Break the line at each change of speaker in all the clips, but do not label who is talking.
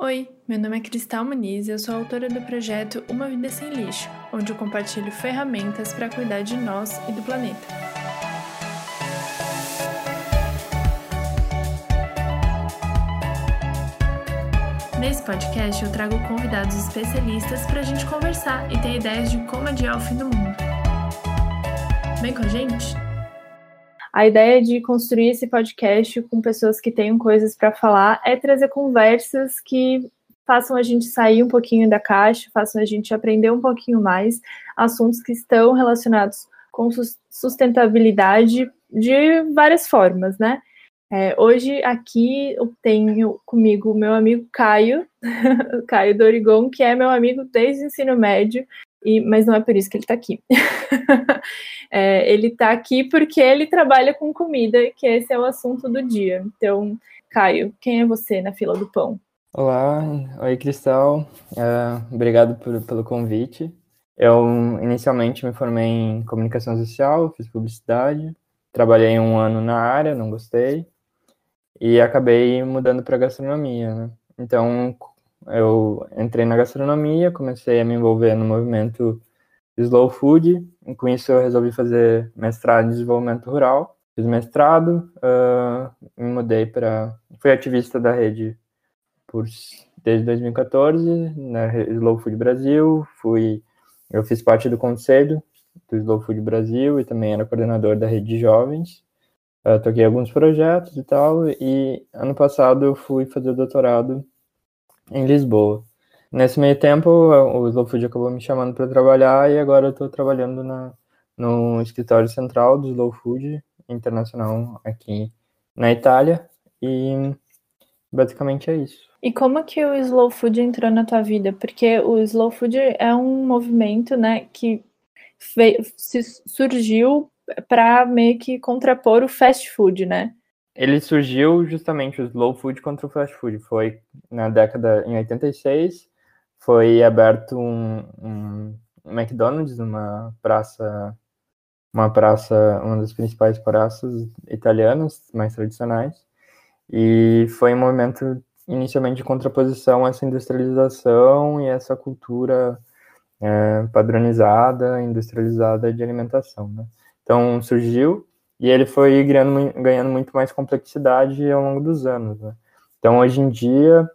Oi, meu nome é Cristal Muniz e eu sou autora do projeto Uma Vida Sem Lixo, onde eu compartilho ferramentas para cuidar de nós e do planeta. Nesse podcast eu trago convidados especialistas para a gente conversar e ter ideias de como adiar o fim do mundo. Vem com a gente?
A ideia de construir esse podcast com pessoas que tenham coisas para falar é trazer conversas que façam a gente sair um pouquinho da caixa, façam a gente aprender um pouquinho mais assuntos que estão relacionados com sustentabilidade de várias formas, né? É, hoje aqui eu tenho comigo o meu amigo Caio, Caio Dorigon, que é meu amigo desde o ensino médio, e, mas não é por isso que ele está aqui. é, ele está aqui porque ele trabalha com comida, que esse é o assunto do dia. Então, Caio, quem é você na fila do pão?
Olá, oi Cristal, uh, obrigado por, pelo convite. Eu inicialmente me formei em comunicação social, fiz publicidade, trabalhei um ano na área, não gostei, e acabei mudando para gastronomia, né? Então, eu entrei na gastronomia, comecei a me envolver no movimento Slow Food, e com isso eu resolvi fazer mestrado em desenvolvimento rural. Fiz mestrado, uh, me mudei para. Fui ativista da rede por, desde 2014, na Slow Food Brasil. Fui, eu fiz parte do conselho do Slow Food Brasil e também era coordenador da rede de jovens. Uh, toquei alguns projetos e tal, e ano passado eu fui fazer doutorado em Lisboa. Nesse meio tempo, o Slow Food acabou me chamando para trabalhar e agora eu estou trabalhando na, no escritório central do Slow Food Internacional aqui na Itália e basicamente é isso.
E como que o Slow Food entrou na tua vida? Porque o Slow Food é um movimento, né, que veio, surgiu para meio que contrapor o fast food, né?
Ele surgiu justamente o slow food contra o fast food. Foi na década em 86, foi aberto um, um McDonald's numa praça, uma praça, uma das principais praças italianas mais tradicionais, e foi um movimento inicialmente de contraposição a essa industrialização e essa cultura é, padronizada, industrializada de alimentação. Né? Então surgiu e ele foi ganhando, ganhando muito mais complexidade ao longo dos anos. Né? Então, hoje em dia,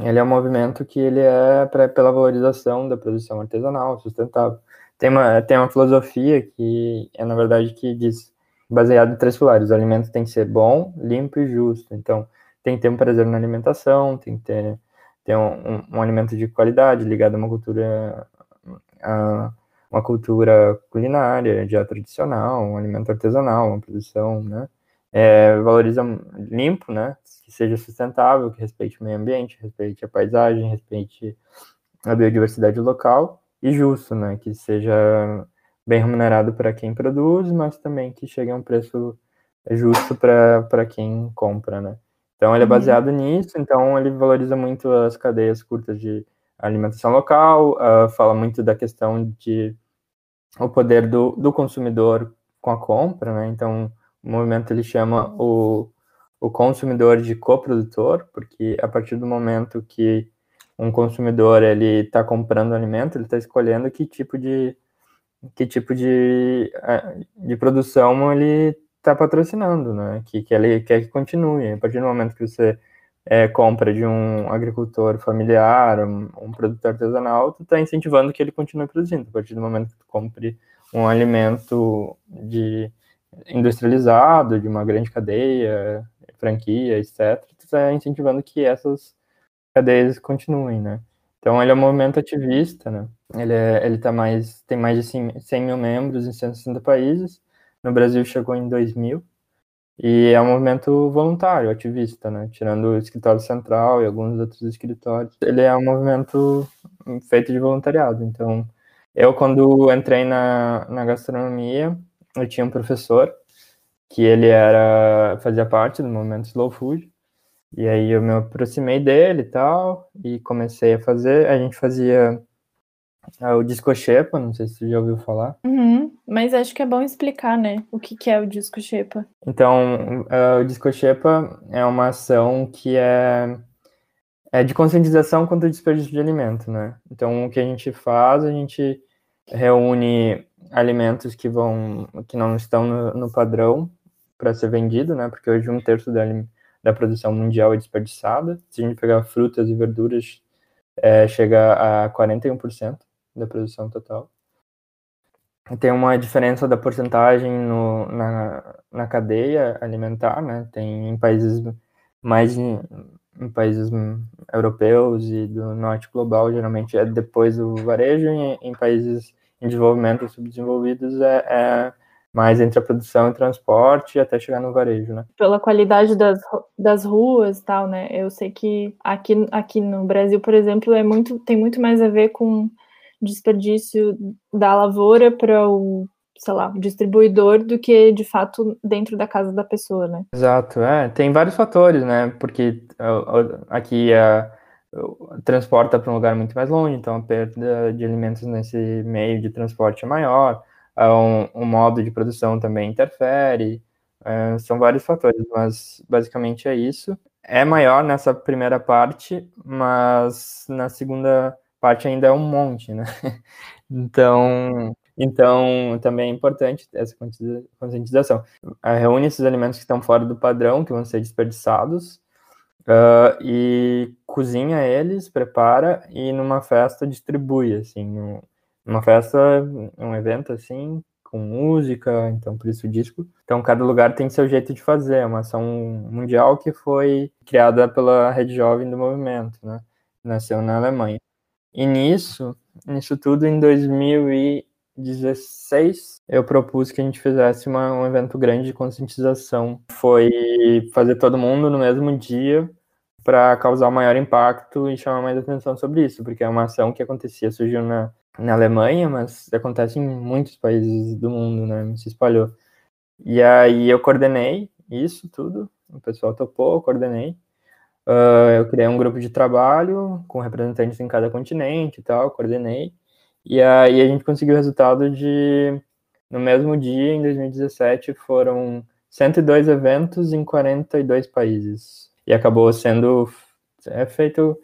ele é um movimento que ele é pra, pela valorização da produção artesanal, sustentável. Tem uma, tem uma filosofia que é, na verdade, que diz, baseado em três pilares, o alimento tem que ser bom, limpo e justo. Então, tem que ter um prazer na alimentação, tem que ter, ter um, um, um alimento de qualidade, ligado a uma cultura... A, uma cultura culinária já tradicional, um alimento artesanal, uma produção, né? É, valoriza limpo, né? Que seja sustentável, que respeite o meio ambiente, respeite a paisagem, respeite a biodiversidade local e justo, né? Que seja bem remunerado para quem produz, mas também que chegue a um preço justo para quem compra, né? Então ele é uhum. baseado uhum. nisso, então ele valoriza muito as cadeias curtas de alimentação local, uh, fala muito da questão de o poder do, do consumidor com a compra, né? Então, o movimento ele chama o, o consumidor de coprodutor, porque a partir do momento que um consumidor ele está comprando alimento, ele está escolhendo que tipo de que tipo de, de produção ele está patrocinando, né? Que, que ele quer que continue. A partir do momento que você é, compra de um agricultor familiar, um, um produtor artesanal, tu está incentivando que ele continue produzindo. A partir do momento que tu compre um alimento de industrializado, de uma grande cadeia, franquia, etc., tu está incentivando que essas cadeias continuem, né? Então ele é um movimento ativista, né? Ele, é, ele tá mais, tem mais de 100 mil membros em 160 países. No Brasil chegou em 2000 e é um movimento voluntário, ativista, né? Tirando o escritório central e alguns outros escritórios. Ele é um movimento feito de voluntariado. Então, eu, quando entrei na, na gastronomia, eu tinha um professor que ele era fazia parte do movimento Slow Food. E aí eu me aproximei dele e tal, e comecei a fazer. A gente fazia o disco Shepa, não sei se você já ouviu falar.
Uhum, mas acho que é bom explicar, né, o que, que é o disco Shepa.
Então, uh, o disco Shepa é uma ação que é, é de conscientização contra o desperdício de alimento, né? Então, o que a gente faz, a gente reúne alimentos que vão, que não estão no, no padrão para ser vendido, né? Porque hoje um terço da, da produção mundial é desperdiçada. Se a gente pegar frutas e verduras, é, chega a 41% da produção total. Tem uma diferença da porcentagem no, na, na cadeia alimentar, né? Tem em países mais em, em países europeus e do norte global, geralmente é depois do varejo, e em países em desenvolvimento subdesenvolvidos é, é mais entre a produção e transporte até chegar no varejo, né?
Pela qualidade das, das ruas tal, né? Eu sei que aqui, aqui no Brasil, por exemplo, é muito, tem muito mais a ver com desperdício da lavoura para o, sei lá, distribuidor do que de fato dentro da casa da pessoa, né?
Exato, é, tem vários fatores, né? Porque aqui a transporta para um lugar muito mais longe, então a perda de alimentos nesse meio de transporte é maior, um, um modo de produção também interfere, é, são vários fatores, mas basicamente é isso. É maior nessa primeira parte, mas na segunda parte ainda é um monte, né? Então, então também é importante essa conscientização. Reúne esses alimentos que estão fora do padrão, que vão ser desperdiçados, uh, e cozinha eles, prepara e numa festa distribui, assim, numa festa, um evento assim, com música, então por isso o disco. Então cada lugar tem seu jeito de fazer, é uma ação mundial que foi criada pela Rede Jovem do Movimento, né? Nasceu na Alemanha. E nisso, nisso tudo, em 2016, eu propus que a gente fizesse uma, um evento grande de conscientização. Foi fazer todo mundo no mesmo dia para causar maior impacto e chamar mais atenção sobre isso, porque é uma ação que acontecia, surgiu na, na Alemanha, mas acontece em muitos países do mundo, né? Se espalhou. E aí eu coordenei isso tudo, o pessoal topou, eu coordenei. Uh, eu criei um grupo de trabalho com representantes em cada continente e tal, coordenei. E aí a gente conseguiu o resultado de, no mesmo dia, em 2017, foram 102 eventos em 42 países. E acabou sendo é feito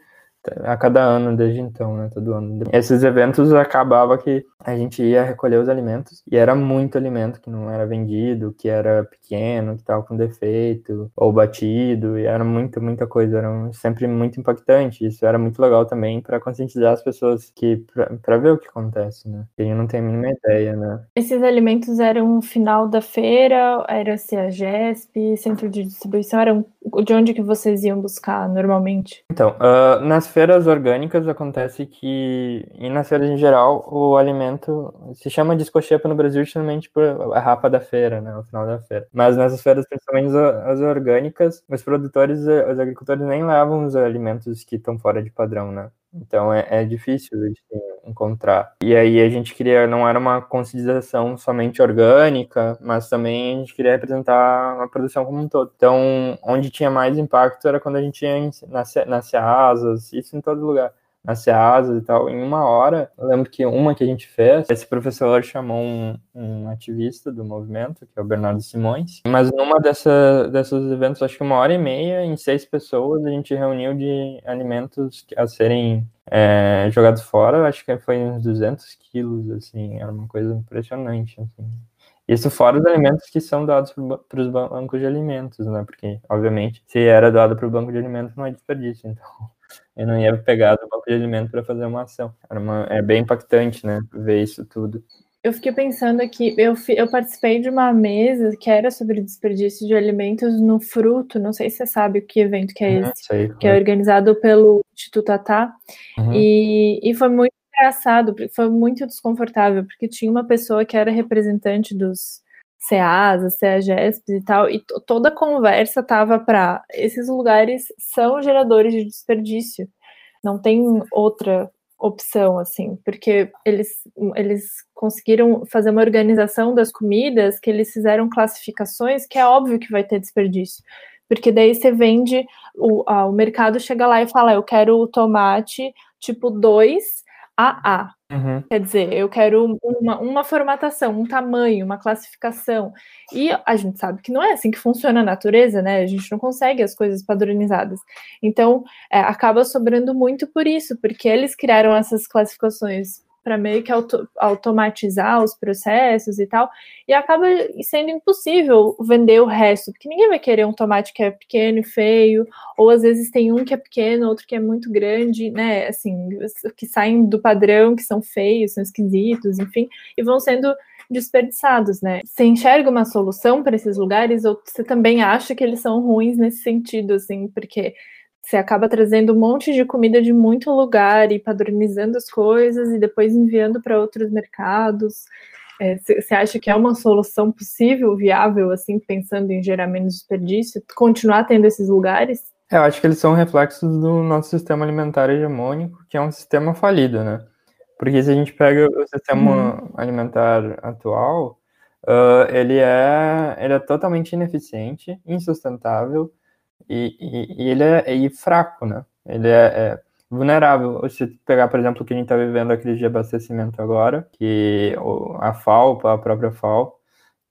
a cada ano desde então, né? Todo ano. Esses eventos acabava que a gente ia recolher os alimentos e era muito alimento que não era vendido, que era pequeno, que estava com defeito ou batido, e era muita, muita coisa, era sempre muito impactante. Isso era muito legal também para conscientizar as pessoas que para ver o que acontece, né? Quem não tem a mínima ideia, né?
Esses alimentos eram final da feira, era se a GESP, centro de distribuição, eram de onde que vocês iam buscar normalmente?
Então, uh, nas feiras orgânicas acontece que, e nas feiras em geral, o alimento se chama de escochepa no Brasil justamente por a rapa da feira, né, o final da feira. Mas nessas feiras, principalmente as orgânicas, os produtores, os agricultores nem levam os alimentos que estão fora de padrão, né? Então é, é difícil de encontrar. E aí a gente queria, não era uma conscientização somente orgânica, mas também a gente queria representar a produção como um todo. Então, onde tinha mais impacto era quando a gente ia nas, nas Ceasas, isso em todo lugar nas Ceasas e tal, em uma hora. Eu lembro que uma que a gente fez, esse professor chamou um, um ativista do movimento, que é o Bernardo Simões, mas numa dessa, desses eventos, acho que uma hora e meia, em seis pessoas, a gente reuniu de alimentos a serem é, jogados fora, acho que foi uns 200 quilos, assim, era uma coisa impressionante, assim. Isso fora os alimentos que são dados para os bancos de alimentos, né? Porque, obviamente, se era doado para o banco de alimentos, não é desperdício. Então, eu não ia pegar do banco de alimentos para fazer uma ação. Uma, é bem impactante, né? Ver isso tudo.
Eu fiquei pensando aqui, eu, eu participei de uma mesa que era sobre desperdício de alimentos no fruto, não sei se você sabe o que evento que é uhum, esse, sei, que é organizado pelo Instituto Atá, uhum. e, e foi muito engraçado, foi muito desconfortável, porque tinha uma pessoa que era representante dos CEAS, CEAGESPs e tal, e toda a conversa tava para esses lugares são geradores de desperdício, não tem outra opção, assim, porque eles, eles conseguiram fazer uma organização das comidas, que eles fizeram classificações, que é óbvio que vai ter desperdício. Porque daí você vende, o, o mercado chega lá e fala, eu quero o tomate tipo 2 AA. Uhum. Quer dizer, eu quero uma, uma formatação, um tamanho, uma classificação. E a gente sabe que não é assim que funciona a natureza, né? A gente não consegue as coisas padronizadas. Então, é, acaba sobrando muito por isso, porque eles criaram essas classificações para meio que auto, automatizar os processos e tal, e acaba sendo impossível vender o resto, porque ninguém vai querer um tomate que é pequeno e feio, ou às vezes tem um que é pequeno, outro que é muito grande, né? Assim, que saem do padrão, que são feios, são esquisitos, enfim, e vão sendo desperdiçados, né? Você enxerga uma solução para esses lugares ou você também acha que eles são ruins nesse sentido, assim, porque você acaba trazendo um monte de comida de muito lugar e padronizando as coisas e depois enviando para outros mercados. Você é, acha que é uma solução possível, viável, assim, pensando em gerar menos desperdício, continuar tendo esses lugares?
É, eu acho que eles são reflexos do nosso sistema alimentar hegemônico, que é um sistema falido, né? Porque se a gente pega o sistema uhum. alimentar atual, uh, ele, é, ele é totalmente ineficiente, insustentável, e, e, ele é fraco, né? Ele é, é, vulnerável. Se pegar, por exemplo, o que a gente está vivendo a crise de abastecimento agora, que a FAO, a própria FAO,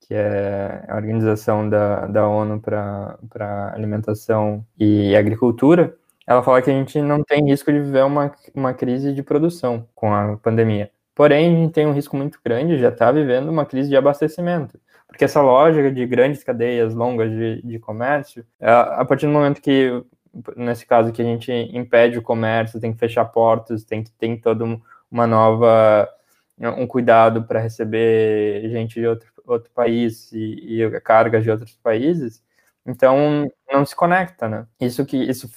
que é a organização da, da ONU para alimentação e agricultura, ela fala que a gente não tem risco de viver uma, uma crise de produção com a pandemia. Porém, a gente tem um risco muito grande, já está vivendo uma crise de abastecimento. Porque essa lógica de grandes cadeias longas de, de comércio, é, a partir do momento que, nesse caso, que a gente impede o comércio, tem que fechar portos, tem que ter todo uma nova um cuidado para receber gente de outro, outro país e, e cargas de outros países, então não se conecta, né? Isso que isso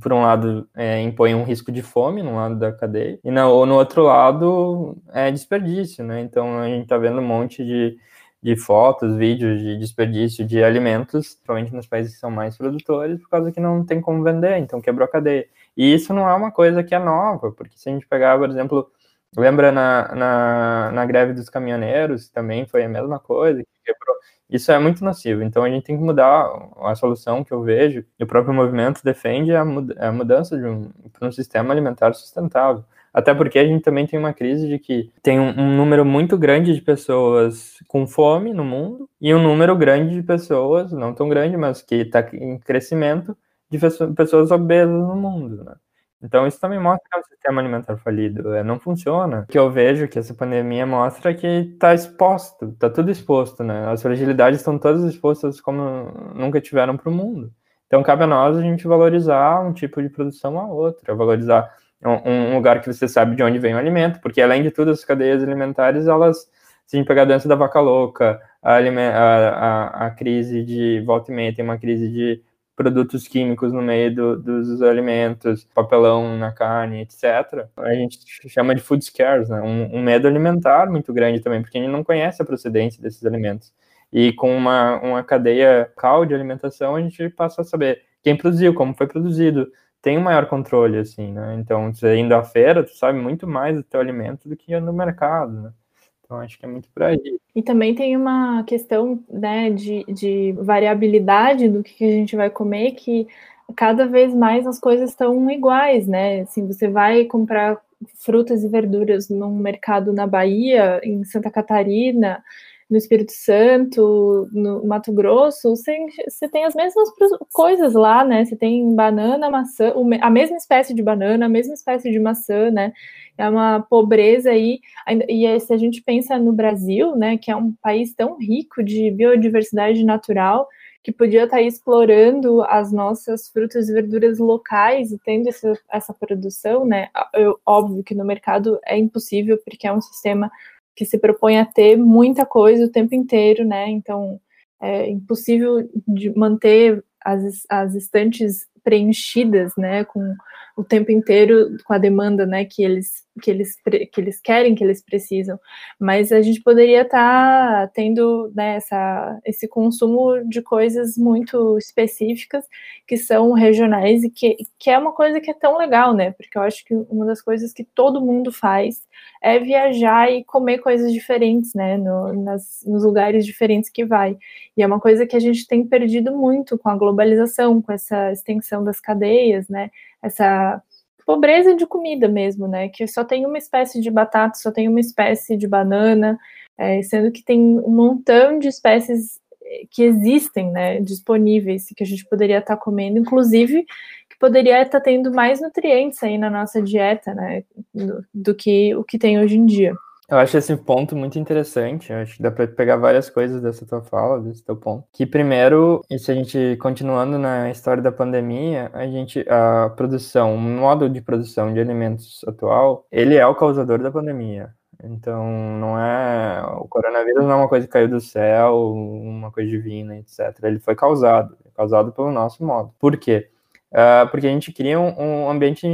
por um lado é, impõe um risco de fome no lado da cadeia e no, no outro lado é desperdício, né? Então a gente está vendo um monte de de fotos, vídeos de desperdício de alimentos, principalmente nos países que são mais produtores, por causa que não tem como vender, então quebrou a cadeia. E isso não é uma coisa que é nova, porque se a gente pegar, por exemplo, lembra na, na, na greve dos caminhoneiros, também foi a mesma coisa, que quebrou. Isso é muito nocivo, então a gente tem que mudar a solução que eu vejo, e o próprio movimento defende a, mudança de um, para um sistema alimentar sustentável. Até porque a gente também tem uma crise de que tem um, um, número muito grande de pessoas com fome no mundo e um número grande de pessoas, não tão grande, mas que está em crescimento, de pessoas obesas no mundo, né? Então isso também mostra que é um sistema alimentar falido, é, não funciona. O que eu vejo que essa pandemia mostra que está exposto, está tudo exposto, né? As fragilidades estão todas expostas como nunca tiveram para o mundo. Então cabe a nós a gente valorizar um tipo de produção a outra, valorizar um, lugar que você sabe de onde vem o alimento, porque além de tudo, as cadeias alimentares, elas, se a gente pegar a doença da vaca louca, a, a, a, crise de volta e meia, tem uma crise de produtos químicos no meio do, dos alimentos, papelão na carne, etc. A gente chama de food scares, né? um, um medo alimentar muito grande também, porque a gente não conhece a procedência desses alimentos. E com uma, uma cadeia cal de alimentação, a gente passa a saber quem produziu, como foi produzido, tem um maior controle, assim, né? Então, você indo à feira, tu sabe muito mais do teu alimento do que no mercado, né? Então, acho que é muito por aí.
E também tem uma questão, né, de, de variabilidade do que a gente vai comer, que cada vez mais as coisas estão iguais, né? Assim, você vai comprar frutas e verduras num mercado na Bahia, em Santa Catarina, no Espírito Santo, no Mato Grosso, você, tem as mesmas coisas lá, né? Você tem banana, maçã, a mesma espécie de banana, a mesma espécie de maçã, né? É uma pobreza aí. E se a gente pensa no Brasil, né, que é um país tão rico de biodiversidade natural, que podia estar explorando as nossas frutas e verduras locais e tendo essa, essa produção, né? Eu, óbvio que no mercado é impossível, porque é um sistema que se propõe a ter muita coisa o tempo inteiro, né? Então é impossível de manter as, as estantes preenchidas, né, com o tempo inteiro com a demanda, né, que eles que eles que eles querem, que eles precisam. Mas a gente poderia estar tá tendo né, essa, esse consumo de coisas muito específicas que são regionais e que, que é uma coisa que é tão legal, né? Porque eu acho que uma das coisas que todo mundo faz é viajar e comer coisas diferentes, né? No, nas, nos lugares diferentes que vai. E é uma coisa que a gente tem perdido muito com a globalização, com essa extensão das cadeias, né? Essa pobreza de comida mesmo, né? Que só tem uma espécie de batata, só tem uma espécie de banana, é, sendo que tem um montão de espécies eh, que existem, né, disponíveis, que a gente poderia estar comendo, inclusive que poderia estar tendo mais nutrientes aí na nossa dieta, né, do, do que o que tem hoje em dia.
Eu acho esse ponto muito interessante. Eu acho que dá para pegar várias coisas dessa tua fala, desse teu ponto. Que primeiro, e se a gente continuando na história da pandemia, a gente a produção, o modo de produção de alimentos atual, ele é o causador da pandemia. Então, não é o coronavírus não é uma coisa que caiu do céu, uma coisa divina, etc. Ele foi causado, causado pelo nosso modo. Por quê? Uh, porque a gente cria um, um ambiente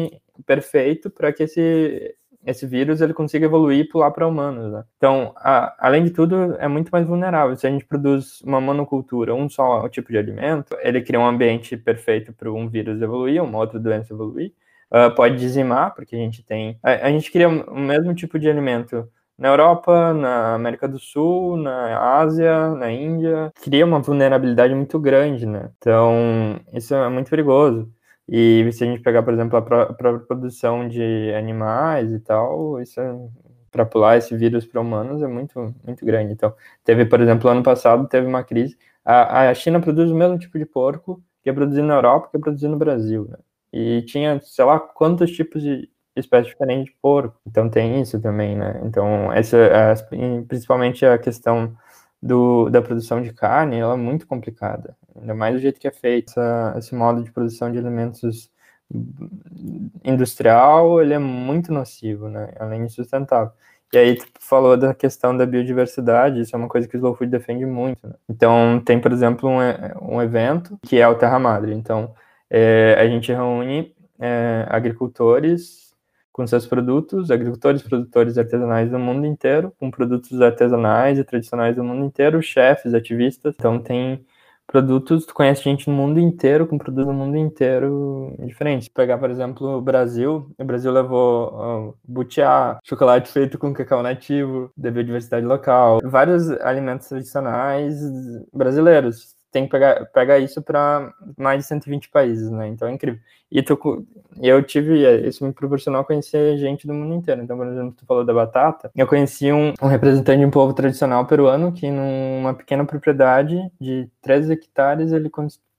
perfeito para que esse esse vírus ele consiga evoluir e pular para humanos. Né? Então, a, além de tudo, é muito mais vulnerável. Se a gente produz uma monocultura, um só tipo de alimento, ele cria um ambiente perfeito para um vírus evoluir, uma outra doença evoluir. Uh, pode dizimar, porque a gente tem. A, a gente cria o mesmo tipo de alimento na Europa, na América do Sul, na Ásia, na Índia, cria uma vulnerabilidade muito grande, né? Então, isso é muito perigoso. E se a gente pegar, por exemplo, a própria produção de animais e tal, isso é, para pular esse vírus para humanos é muito, muito grande. Então, teve, por exemplo, ano passado teve uma crise. A, a China produz o mesmo tipo de porco que é produzido na Europa, que é produzido no Brasil, né? E tinha, sei lá, quantos tipos de espécies diferentes de porco. Então tem isso também, né? Então, essa, principalmente a questão do, da produção de carne, ela é muito complicada, ainda mais do jeito que é feito. Essa, esse modo de produção de alimentos industrial, ele é muito nocivo, né? Além de sustentável. E aí tu falou da questão da biodiversidade, isso é uma coisa que o Slow Food defende muito. Né? Então tem, por exemplo, um, um evento que é o Terra Madre. Então é, a gente reúne é, agricultores com seus produtos, agricultores, produtores artesanais do mundo inteiro, com produtos artesanais e tradicionais do mundo inteiro, chefes, ativistas. Então tem produtos, tu conhece gente no mundo inteiro, com produtos do mundo inteiro diferentes. Pegar, por exemplo, o Brasil, o Brasil levou uh, butiá, chocolate feito com cacau nativo, da biodiversidade local, vários alimentos tradicionais brasileiros tem que pegar, pegar isso para mais de 120 países, né? Então é incrível. E tu, eu tive, isso me proporcionou conhecer gente do mundo inteiro. Então, por exemplo, tu falou da batata, eu conheci um, um representante de um povo tradicional peruano que numa pequena propriedade de 13 hectares ele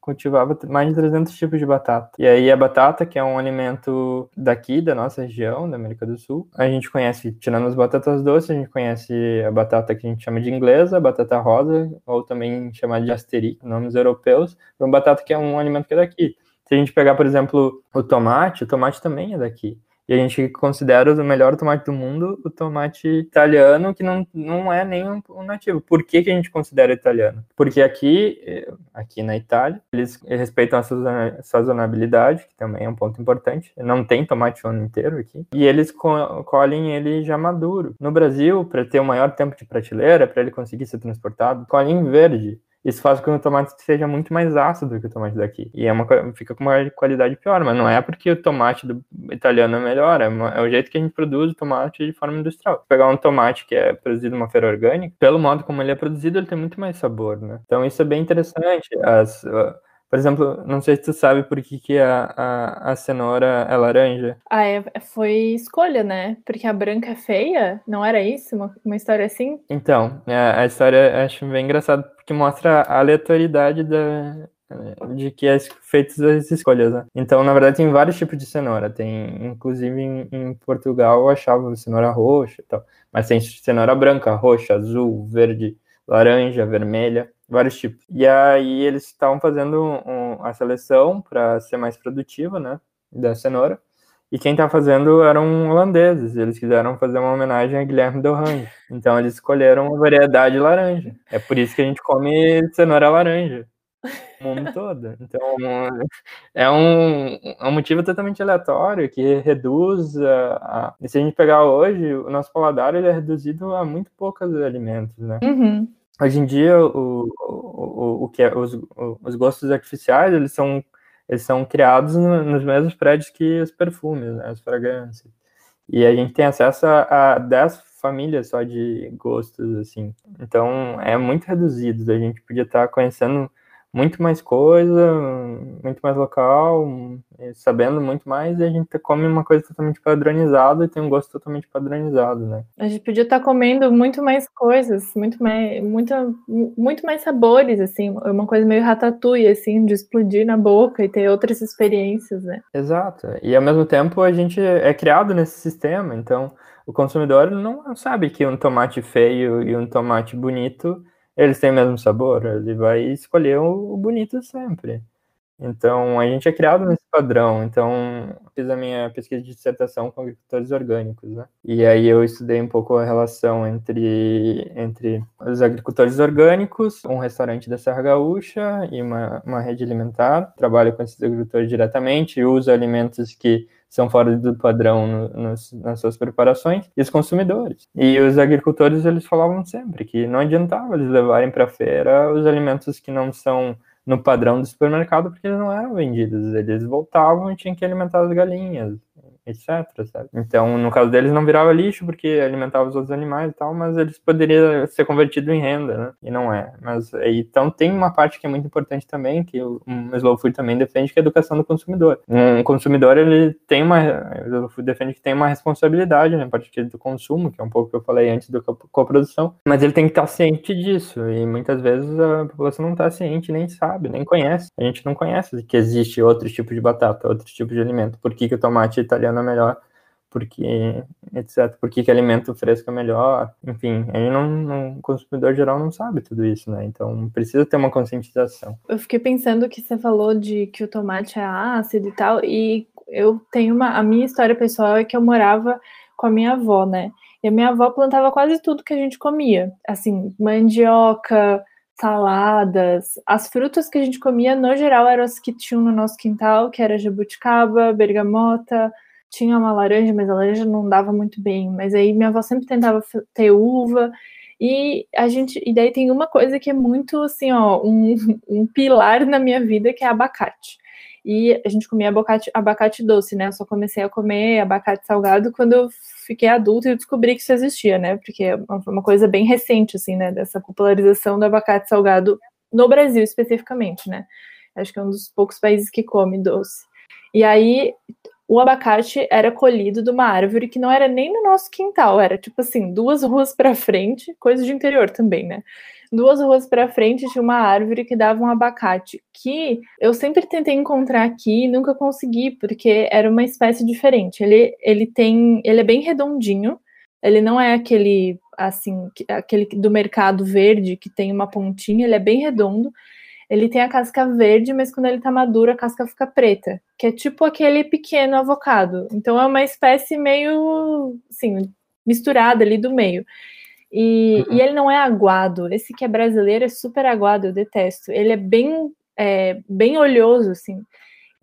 cultivava mais de 300 tipos de batata. E aí a batata, que é um alimento daqui, da nossa região, da América do Sul, a gente conhece, tirando as batatas doces, a gente conhece a batata que a gente chama de inglesa, a batata rosa, ou também chamada de asterix, nomes europeus, uma batata que é um alimento que é daqui. Se a gente pegar, por exemplo, o tomate, o tomate também é daqui. E a gente considera o melhor tomate do mundo o tomate italiano, que não, não é nem um, um nativo. Por que, que a gente considera italiano? Porque aqui, eh, aqui na Itália, eles respeitam a sazonabilidade, que também é um ponto importante. Não tem tomate o ano inteiro aqui. E eles co colhem ele já maduro. No Brasil, para ter um maior tempo de prateleira, para ele conseguir ser transportado, colhem verde. Isso faz com que o tomate seja muito mais ácido que o tomate daqui. E é uma, fica com uma qualidade pior, mas não é porque o tomate do italiano é melhor, é, uma, é o jeito que a gente produz o tomate de forma industrial. Pegar um tomate que é produzido uma feira orgânica, pelo modo como ele é produzido, ele tem muito mais sabor, né? Então isso é bem interessante. As, uh, por exemplo, não sei se tu sabe por que, que a, a, a cenoura é laranja.
Ah, é, foi escolha, né? Porque a branca é feia? Não era isso? Uma, uma história assim?
Então, a, é, a história acho bem engraçada, porque mostra a aleatoriedade da, de que é feitas as escolhas, né? Então, na verdade, tem vários tipos de cenoura. Tem, inclusive, em, em Portugal, eu achava cenoura roxa e tal. Mas tem cenoura branca, roxa, azul, verde, laranja, vermelha vários tipos. E aí eles estavam fazendo um, a seleção para ser mais produtiva, né, da cenoura. E quem tá fazendo eram holandeses. Eles quiseram fazer uma homenagem a Guilherme Delrange. Então eles escolheram a variedade laranja. É por isso que a gente come cenoura laranja. O mundo todo. Então, é um, é um motivo totalmente aleatório que reduz a, a, E se a gente pegar hoje, o nosso paladar ele é reduzido a muito poucos alimentos, né?
Uhum.
Hoje em dia, o, o, o, que é, os, os gostos artificiais, eles são, eles são criados no, nos mesmos prédios que os perfumes, né, as fragrâncias. E a gente tem acesso a 10 famílias só de gostos, assim. Então, é muito reduzido. A gente podia estar conhecendo muito mais coisa, muito mais local, sabendo muito mais, e a gente come uma coisa totalmente padronizada e tem um gosto totalmente padronizado, né?
A gente podia estar tá comendo muito mais coisas, muito mais, muito, muito mais sabores, assim, uma coisa meio ratatouille, assim, de explodir na boca e ter outras experiências, né?
Exato. E ao mesmo tempo a gente é criado nesse sistema, então o consumidor não sabe que um tomate feio e um tomate bonito eles têm o mesmo sabor, ele vai escolher o bonito sempre. Então, a gente é criado nesse padrão. Então, fiz a minha pesquisa de dissertação com agricultores orgânicos, né? E aí eu estudei um pouco a relação entre, entre os agricultores orgânicos, um restaurante da Serra Gaúcha e uma, uma rede alimentar. Trabalho com esses agricultores diretamente, uso alimentos que são fora do padrão no, nos, nas suas preparações, e os consumidores. E os agricultores, eles falavam sempre que não adiantava eles levarem para a feira os alimentos que não são no padrão do supermercado, porque eles não eram vendidos. Eles voltavam e tinham que alimentar as galinhas etc. Sabe? Então, no caso deles, não virava lixo porque alimentava os outros animais e tal, mas eles poderiam ser convertidos em renda, né? E não é. Mas então tem uma parte que é muito importante também, que o Slow Food também defende, que é a educação do consumidor. Um consumidor, ele tem uma. O Slow Food defende que tem uma responsabilidade, né? A partir do consumo, que é um pouco que eu falei antes da coprodução, mas ele tem que estar ciente disso. E muitas vezes a população não está ciente, nem sabe, nem conhece. A gente não conhece que existe outro tipo de batata, outro tipo de alimento. Por que, que o tomate italiano é melhor, porque, etc. Por que, que alimento fresco é melhor, enfim, aí não, não, o consumidor geral não sabe tudo isso, né? Então precisa ter uma conscientização.
Eu fiquei pensando que você falou de que o tomate é ácido e tal, e eu tenho uma. A minha história pessoal é que eu morava com a minha avó, né? E a minha avó plantava quase tudo que a gente comia. Assim, mandioca, saladas. As frutas que a gente comia, no geral, eram as que tinham no nosso quintal, que era jabuticaba, bergamota, tinha uma laranja, mas a laranja não dava muito bem. Mas aí minha avó sempre tentava ter uva. E a gente, e daí tem uma coisa que é muito assim, ó, um, um pilar na minha vida que é abacate. E a gente comia abacate, abacate doce, né? Eu só comecei a comer abacate salgado quando eu fiquei adulta e descobri que isso existia, né? Porque é uma coisa bem recente, assim, né? Dessa popularização do abacate salgado no Brasil especificamente, né? Acho que é um dos poucos países que come doce. E aí o abacate era colhido de uma árvore que não era nem no nosso quintal, era tipo assim, duas ruas para frente, coisa de interior também, né? Duas ruas para frente tinha uma árvore que dava um abacate, que eu sempre tentei encontrar aqui e nunca consegui, porque era uma espécie diferente. Ele, ele tem, ele é bem redondinho, ele não é aquele assim, aquele do mercado verde que tem uma pontinha, ele é bem redondo ele tem a casca verde, mas quando ele tá maduro, a casca fica preta, que é tipo aquele pequeno avocado. Então é uma espécie meio, assim, misturada ali do meio. E, uhum. e ele não é aguado. Esse que é brasileiro é super aguado, eu detesto. Ele é bem, é, bem olhoso, assim.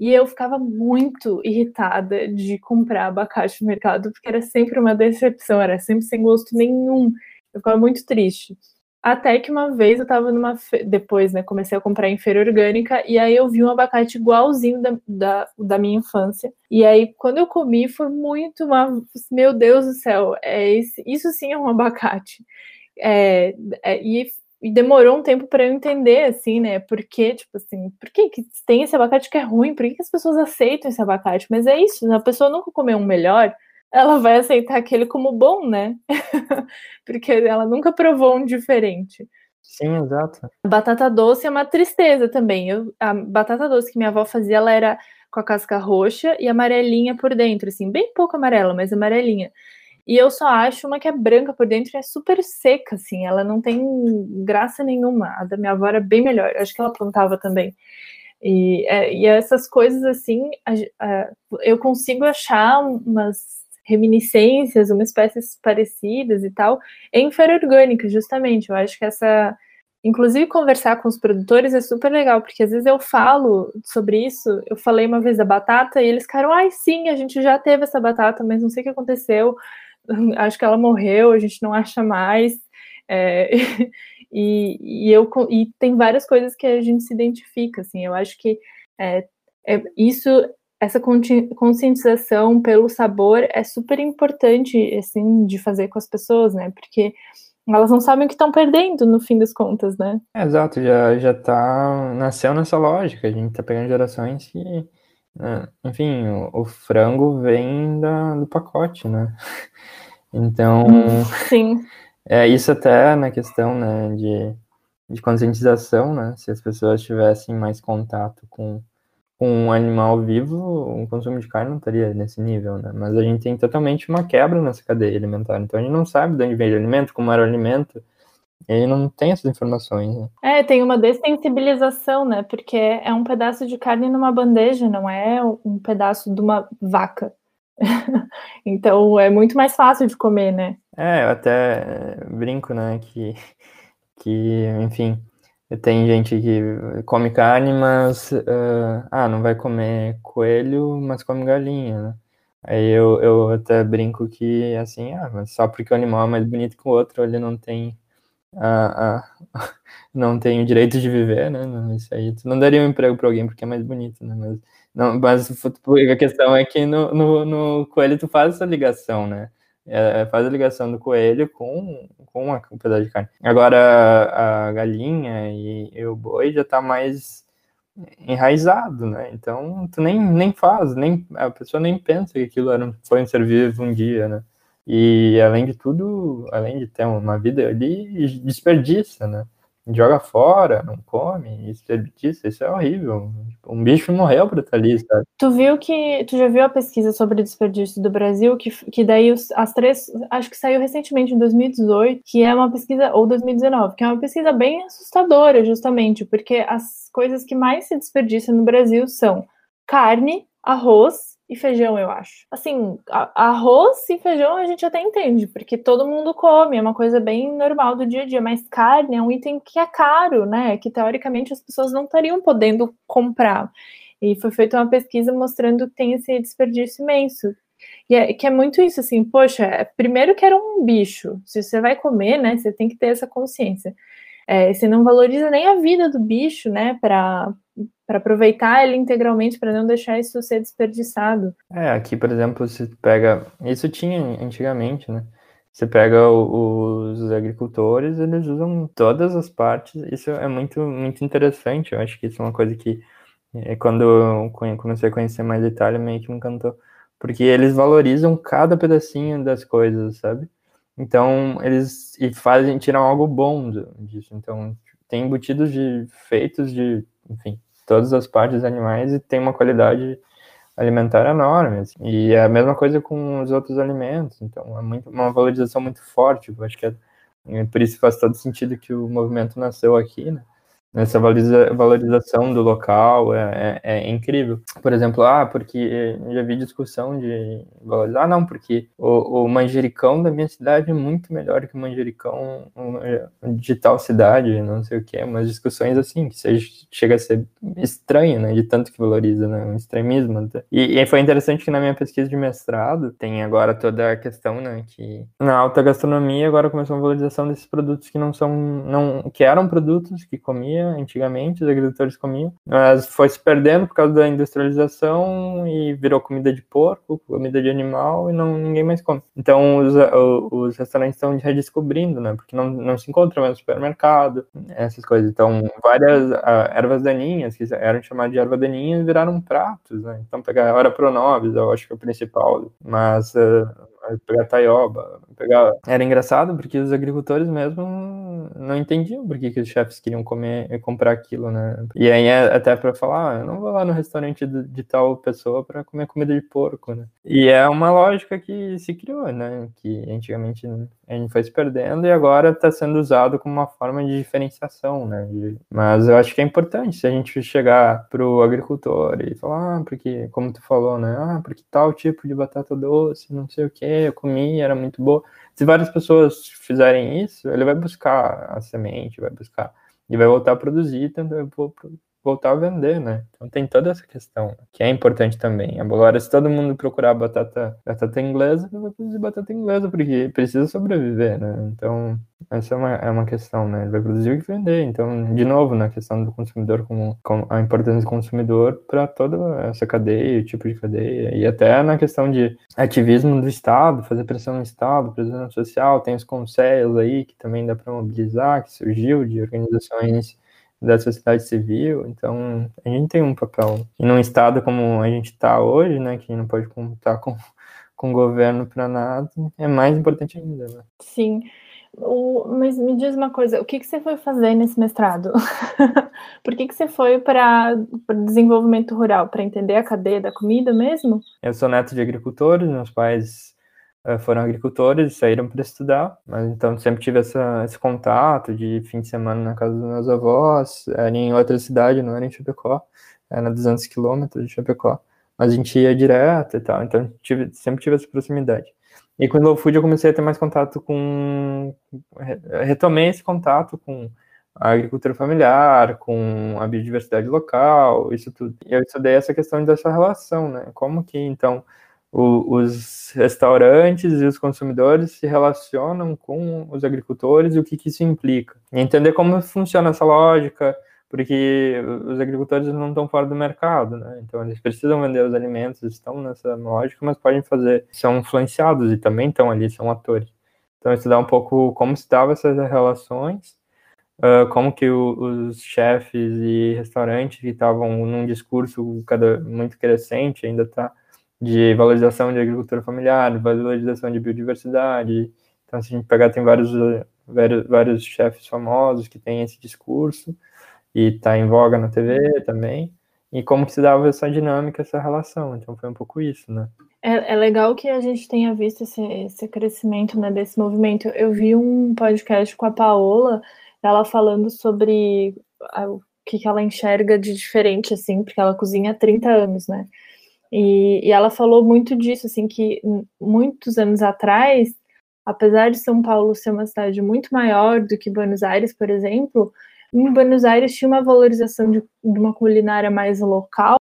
E eu ficava muito irritada de comprar abacate no mercado, porque era sempre uma decepção, era sempre sem gosto nenhum. Eu ficava muito triste. Até que uma vez eu tava numa. Fe... Depois, né? Comecei a comprar em feira orgânica. E aí eu vi um abacate igualzinho da, da, da minha infância. E aí, quando eu comi, foi muito uma. Meu Deus do céu, é esse... isso sim é um abacate. É, é, e, e, demorou um tempo para eu entender, assim, né? Porque, tipo assim, por que, que tem esse abacate que é ruim? Por que, que as pessoas aceitam esse abacate? Mas é isso, a pessoa nunca comeu um melhor ela vai aceitar aquele como bom, né? Porque ela nunca provou um diferente.
Sim, exato.
A batata doce é uma tristeza também. Eu, a batata doce que minha avó fazia, ela era com a casca roxa e amarelinha por dentro, assim, bem pouco amarela, mas amarelinha. E eu só acho uma que é branca por dentro e é super seca, assim, ela não tem graça nenhuma. A da minha avó era bem melhor, acho que ela plantava também. E, é, e essas coisas, assim, eu consigo achar umas reminiscências, umas espécies parecidas e tal, em feira orgânica, justamente. Eu acho que essa. Inclusive, conversar com os produtores é super legal, porque às vezes eu falo sobre isso. Eu falei uma vez da batata e eles ficaram, ai, sim, a gente já teve essa batata, mas não sei o que aconteceu. Acho que ela morreu, a gente não acha mais. É, e, e, eu, e tem várias coisas que a gente se identifica, assim. Eu acho que é, é, isso essa conscientização pelo sabor é super importante, assim, de fazer com as pessoas, né? Porque Elas não sabem o que estão perdendo, no fim das contas, né?
É, exato, já, já tá. Nasceu nessa lógica. A gente tá pegando gerações que. Né, enfim, o, o, frango vem da, do pacote, né? Então.
Sim.
É isso até na questão, né, de, de conscientização, né? Se as pessoas tivessem mais contato com com um animal vivo, o consumo de carne não estaria nesse nível, né? Mas a gente tem totalmente uma quebra nessa cadeia alimentar. Então a gente não sabe de onde vem o alimento, como era o alimento, e aí não tem essas informações. Né?
É, tem uma dessensibilização, né? Porque é um pedaço de carne numa bandeja, não é um pedaço de uma vaca. então é muito mais fácil de comer, né?
É, eu até brinco, né? Que, que enfim, tem gente que come carne, mas uh, ah, não vai comer coelho, mas come galinha, né? Aí eu, eu até brinco que assim, ah, mas só porque o animal é mais bonito que o outro, ele não tem a, a não tem o direito de viver, né? Isso aí tu não daria um emprego para alguém porque é mais bonito, né? Mas, não, mas a questão é que no, no, no coelho tu faz essa ligação, né? É, faz a ligação do coelho com, com a, um pedaço de carne. Agora a galinha e, e o boi já está mais enraizado, né? Então tu nem, nem faz, nem a pessoa nem pensa que aquilo era, foi um ser vivo um dia, né? E além de tudo, além de ter uma vida ali, desperdiça, né? Joga fora, não come, isso, isso é horrível. Um bicho morreu para estar ali, sabe?
Tu viu que. Tu já viu a pesquisa sobre desperdício do Brasil, que, que daí os, as três. Acho que saiu recentemente em 2018, que é uma pesquisa, ou 2019, que é uma pesquisa bem assustadora, justamente, porque as coisas que mais se desperdiçam no Brasil são carne, arroz e feijão, eu acho. Assim, arroz e feijão a gente até entende, porque todo mundo come, é uma coisa bem normal do dia a dia, mas carne é um item que é caro, né? Que teoricamente as pessoas não estariam podendo comprar. E foi feita uma pesquisa mostrando que tem esse desperdício imenso. E é, que é muito isso, assim, poxa, é, primeiro que era um bicho. Se você vai comer, né, você tem que ter essa consciência. É, você não valoriza nem a vida do bicho, né, para para aproveitar ele integralmente, para não deixar isso ser desperdiçado.
É, aqui, por exemplo, se pega. Isso tinha antigamente, né? Você pega os agricultores, eles usam todas as partes. Isso é muito, muito interessante. Eu acho que isso é uma coisa que, é, quando eu comecei a conhecer mais a Itália, meio que me encantou. Porque eles valorizam cada pedacinho das coisas, sabe? Então, eles e fazem, tiram algo bom disso. Então, tem embutidos de feitos de, enfim, todas as partes animais e tem uma qualidade alimentar enorme. Assim. E é a mesma coisa com os outros alimentos. Então, é muito, uma valorização muito forte. Eu acho que é, por isso faz todo sentido que o movimento nasceu aqui, né? Essa valoriza, valorização do local é, é, é, incrível. Por exemplo, ah, porque já vi discussão de valorizar, ah, não, porque o, o, manjericão da minha cidade é muito melhor que o manjericão de tal cidade, não sei o que, umas discussões assim, que seja, chega a ser estranho, né, de tanto que valoriza, né, um extremismo. Né. E, e foi interessante que na minha pesquisa de mestrado tem agora toda a questão, né, que na alta gastronomia agora começou a valorização desses produtos que não são, não, que eram produtos que comia antigamente, os agricultores comiam, mas foi se perdendo por causa da industrialização e virou comida de porco, comida de animal e não ninguém mais come. Então os, os restaurantes estão redescobrindo, né? Porque não, não se encontra mais no supermercado, essas coisas. Então várias uh, ervas daninhas que eram chamadas de erva daninha viraram pratos, né? Então pegar a hora pronobis, eu acho que é o principal, mas uh, pegar taioba, pegar... Era engraçado porque os agricultores mesmo não entendiam por que, que os chefes queriam comer comprar aquilo, né? E aí é até para falar, ah, eu não vou lá no restaurante de, de tal pessoa para comer comida de porco, né? E é uma lógica que se criou, né? Que antigamente a gente foi se perdendo e agora está sendo usado como uma forma de diferenciação, né? De... Mas eu acho que é importante se a gente chegar pro agricultor e falar, ah, porque, como tu falou, né? Ah, porque tal tipo de batata doce, não sei o que, eu comi, era muito boa. Se várias pessoas fizerem isso, ele vai buscar a semente, vai buscar e vai voltar a produzir, vou voltar a vender, né? Então tem toda essa questão, que é importante também. Agora, se todo mundo procurar batata, batata inglesa, vai produzir batata inglesa, porque precisa sobreviver, né? Então, essa é uma, é uma questão, né? Ele vai produzir o que vender. Então, de novo, na questão do consumidor, como, como a importância do consumidor para toda essa cadeia, o tipo de cadeia, e até na questão de ativismo do Estado, fazer pressão no Estado, pressão social, tem os conselhos aí que também dá para mobilizar, que surgiu de organizações da sociedade civil, então a gente tem um papel. E num estado como a gente está hoje, né, que não pode contar com, com o governo para nada, é mais importante ainda. Né?
Sim. O, mas me diz uma coisa, o que, que você foi fazer nesse mestrado? Por que, que você foi para desenvolvimento rural? Para entender a cadeia da comida mesmo?
Eu sou neto de agricultores, meus pais foram agricultores e saíram para estudar, mas então sempre tive essa, esse contato de fim de semana na casa dos meus avós, era em outra cidade, não era em Chapecó, era a 200 quilômetros de Chapecó, mas a gente ia direto e tal, então tive, sempre tive essa proximidade. E com o Low Food eu comecei a ter mais contato com. Retomei esse contato com a agricultura familiar, com a biodiversidade local, isso tudo. E eu estudei essa questão dessa relação, né? Como que, então, o, os restaurantes e os consumidores se relacionam com os agricultores e o que, que isso implica. Entender como funciona essa lógica, porque os agricultores não estão fora do mercado, né? Então eles precisam vender os alimentos, estão nessa lógica, mas podem fazer, são influenciados e também estão ali, são atores. Então estudar um pouco como se davam essas relações, uh, como que o, os chefes e restaurantes que estavam num discurso cada muito crescente ainda está de valorização de agricultura familiar, valorização de biodiversidade. Então se a gente pegar tem vários vários, vários chefes famosos que têm esse discurso e está em voga na TV também, e como que se dava essa dinâmica, essa relação. Então foi um pouco isso, né?
É, é legal que a gente tenha visto esse, esse crescimento né, desse movimento. Eu vi um podcast com a Paola, ela falando sobre o que, que ela enxerga de diferente, assim, porque ela cozinha há 30 anos, né? E, e ela falou muito disso, assim, que muitos anos atrás, apesar de São Paulo ser uma cidade muito maior do que Buenos Aires, por exemplo, em Buenos Aires tinha uma valorização de, de uma culinária mais local,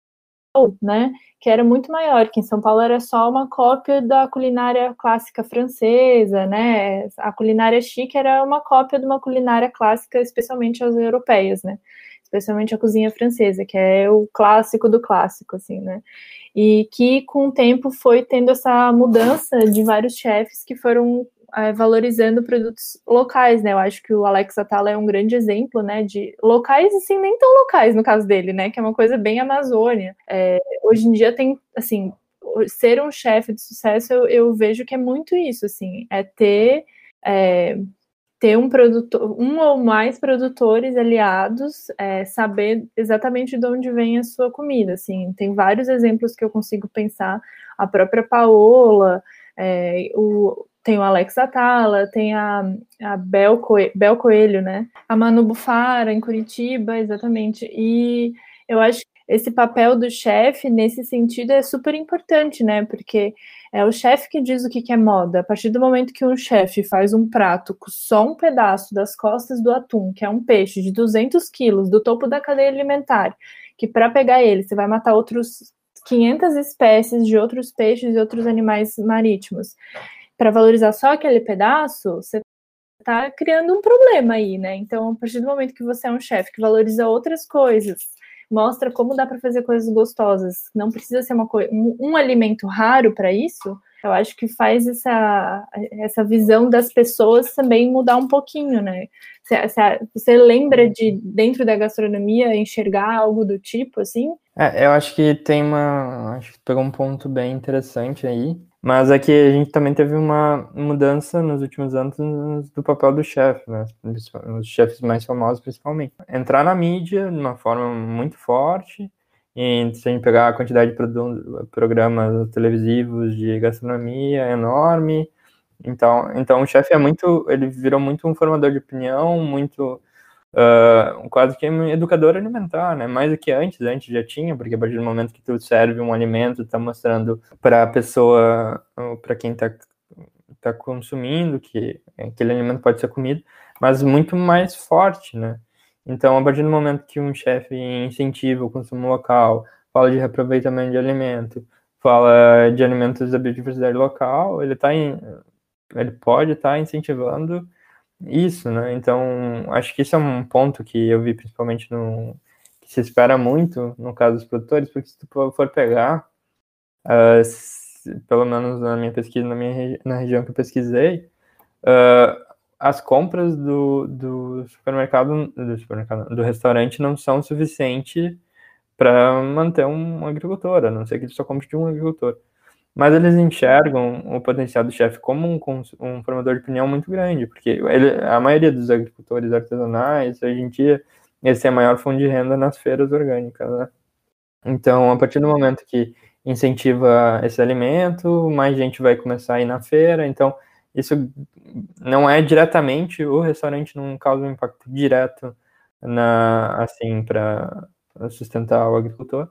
né? Que era muito maior, que em São Paulo era só uma cópia da culinária clássica francesa, né? A culinária chique era uma cópia de uma culinária clássica, especialmente as europeias, né? Especialmente a cozinha francesa, que é o clássico do clássico, assim, né? E que com o tempo foi tendo essa mudança de vários chefes que foram é, valorizando produtos locais, né? Eu acho que o Alex Atala é um grande exemplo, né? De locais, assim, nem tão locais no caso dele, né? Que é uma coisa bem Amazônia. É, hoje em dia tem, assim, ser um chefe de sucesso, eu, eu, vejo que é muito isso, assim, é ter é, ter um produtor, um ou mais produtores aliados, é, saber exatamente de onde vem a sua comida, assim, tem vários exemplos que eu consigo pensar, a própria Paola, é, o, tem o Alex Atala, tem a, a Bel, Coelho, Bel Coelho, né? A Manu Bufara, em Curitiba, exatamente. E eu acho esse papel do chefe, nesse sentido, é super importante, né? Porque é o chefe que diz o que, que é moda. A partir do momento que um chefe faz um prato com só um pedaço das costas do atum, que é um peixe de 200 quilos, do topo da cadeia alimentar, que para pegar ele você vai matar outros 500 espécies de outros peixes e outros animais marítimos para valorizar só aquele pedaço, você está criando um problema aí, né? Então, a partir do momento que você é um chefe que valoriza outras coisas, mostra como dá para fazer coisas gostosas, não precisa ser uma um, um alimento raro para isso, eu acho que faz essa, essa visão das pessoas também mudar um pouquinho, né? Você, você lembra de, dentro da gastronomia, enxergar algo do tipo, assim?
É, eu acho que tem uma. Acho que pegou um ponto bem interessante aí, mas é a gente também teve uma mudança nos últimos anos do papel do chefe, né? Os chefes mais famosos, principalmente. Entrar na mídia de uma forma muito forte, e se a gente pegar a quantidade de programas televisivos de gastronomia enorme. Então, então o chefe é muito, ele virou muito um formador de opinião, muito uh, quase que um educador alimentar, né? Mais do que antes, antes já tinha, porque a partir do momento que tu serve um alimento, tá mostrando para a pessoa, para quem tá, tá consumindo, que aquele alimento pode ser comido, mas muito mais forte, né? Então, a partir do momento que um chefe incentiva o consumo local, fala de reaproveitamento de alimento, fala de alimentos da biodiversidade local, ele tá em, ele pode estar tá incentivando isso, né? Então, acho que isso é um ponto que eu vi principalmente no que se espera muito no caso dos produtores, porque se tu for pegar, uh, se, pelo menos na minha pesquisa, na minha na região que eu pesquisei, uh, as compras do, do supermercado, do supermercado, do restaurante não são suficientes para manter um agricultor, a não ser que ele só compre de um agricultor. Mas eles enxergam o potencial do chefe como um, um, formador de opinião muito grande, porque ele, a maioria dos agricultores artesanais, hoje em dia, eles têm a maior fonte de renda nas feiras orgânicas, né? Então, a partir do momento que incentiva esse alimento, mais gente vai começar a ir na feira, então isso não é diretamente, o restaurante não causa um impacto direto na, assim, para sustentar o agricultor,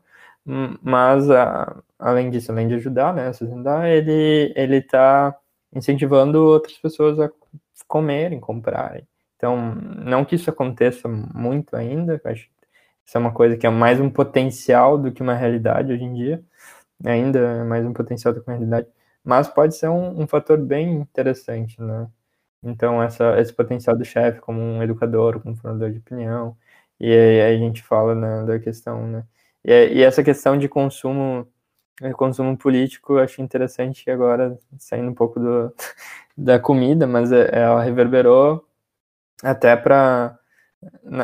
mas a, além disso, além de ajudar, né, a sustentar, ele ele está incentivando outras pessoas a comerem, comprarem. Então, não que isso aconteça muito ainda, acho que isso é uma coisa que é mais um potencial do que uma realidade hoje em dia, ainda é mais um potencial do que uma realidade, mas pode ser um, um fator bem interessante, né? Então, essa, esse potencial do chefe como um educador, como um formador de opinião, e aí a gente fala né, da questão, né? E, e, essa questão de consumo, consumo político, eu acho interessante agora, saindo um pouco do, da comida, mas é, ela reverberou até para,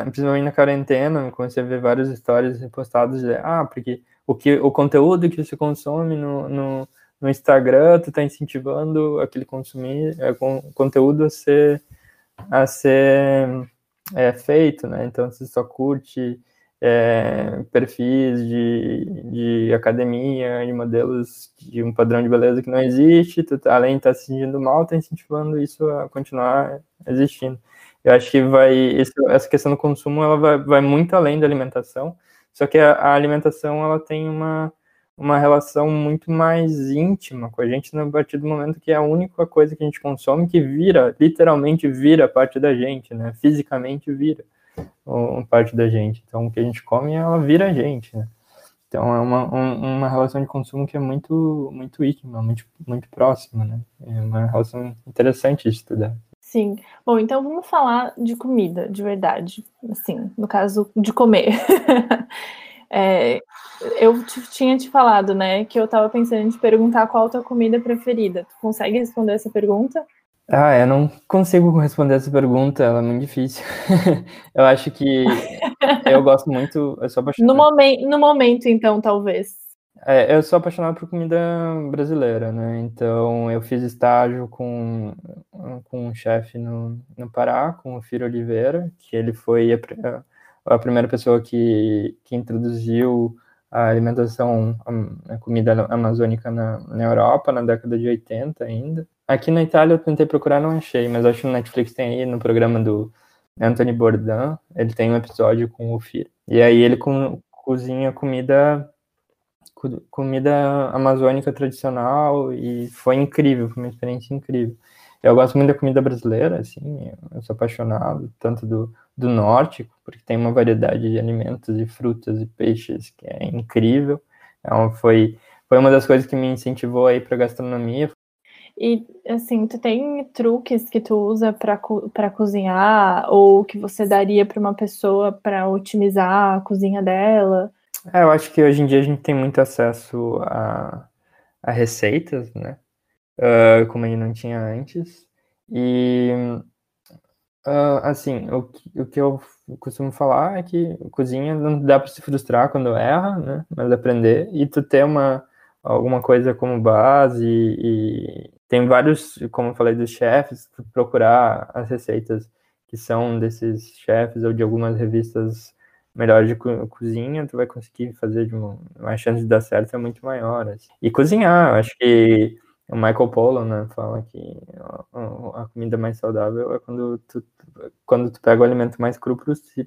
principalmente na quarentena, comecei a ver várias histórias postadas de, ah, porque o, que, o conteúdo que se consome no, no no Instagram, tu tá incentivando aquele consumir é, com, conteúdo a ser, a ser é, feito, né? Então, você só curte é, perfis de, de academia, de modelos de um padrão de beleza que não existe, tu, tá, além de estar tá se sentindo mal, tá incentivando isso a continuar existindo. Eu acho que vai, essa questão do consumo, ela vai, vai muito além da alimentação, só que a, a alimentação, ela tem uma uma relação muito mais íntima com a gente a partir do momento que é a única coisa que a gente consome que vira, literalmente vira parte da gente, né? Fisicamente vira uma parte da gente. Então, o que a gente come, ela vira a gente, né? Então, é uma, um, uma relação de consumo que é muito, muito íntima, muito, muito próxima, né? É uma relação interessante de estudar.
Sim. Bom, então vamos falar de comida, de verdade. Assim, no caso, de comer. É, eu tinha te falado, né, que eu tava pensando em te perguntar qual a tua comida preferida. Tu consegue responder essa pergunta?
Ah, eu não consigo responder essa pergunta, ela é muito difícil. eu acho que eu gosto muito, eu sou apaixonado.
No, momen no momento, então, talvez.
É, eu sou apaixonado por comida brasileira, né? Então, eu fiz estágio com, com um chefe no, no Pará, com o Firo Oliveira, que ele foi a, a primeira pessoa que, que introduziu a alimentação, a, a comida amazônica na, na Europa, na década de 80 ainda. Aqui na Itália eu tentei procurar, não achei, mas acho que no Netflix tem aí, no programa do Anthony Bourdain, ele tem um episódio com o Fir. E aí ele com, cozinha comida comida amazônica tradicional e foi incrível, foi uma experiência incrível. Eu gosto muito da comida brasileira, assim, eu sou apaixonado tanto do, do norte, porque tem uma variedade de alimentos e frutas e peixes que é incrível. Então, foi, foi uma das coisas que me incentivou aí para gastronomia.
E assim, tu tem truques que tu usa para cozinhar ou que você daria para uma pessoa para otimizar a cozinha dela?
É, eu acho que hoje em dia a gente tem muito acesso a, a receitas, né? Uh, como a gente não tinha antes. E Uh, assim, o, o que eu costumo falar é que cozinha não dá para se frustrar quando erra, né? Mas aprender e tu ter uma alguma coisa como base e, tem vários, como eu falei dos chefes, procurar as receitas que são desses chefes ou de algumas revistas melhores de co cozinha, tu vai conseguir fazer de uma, uma chance de dar certo é muito maior. Assim. E cozinhar, acho que o Michael Pollan, né, fala que a, comida mais saudável é quando tu, quando tu pega o alimento mais cru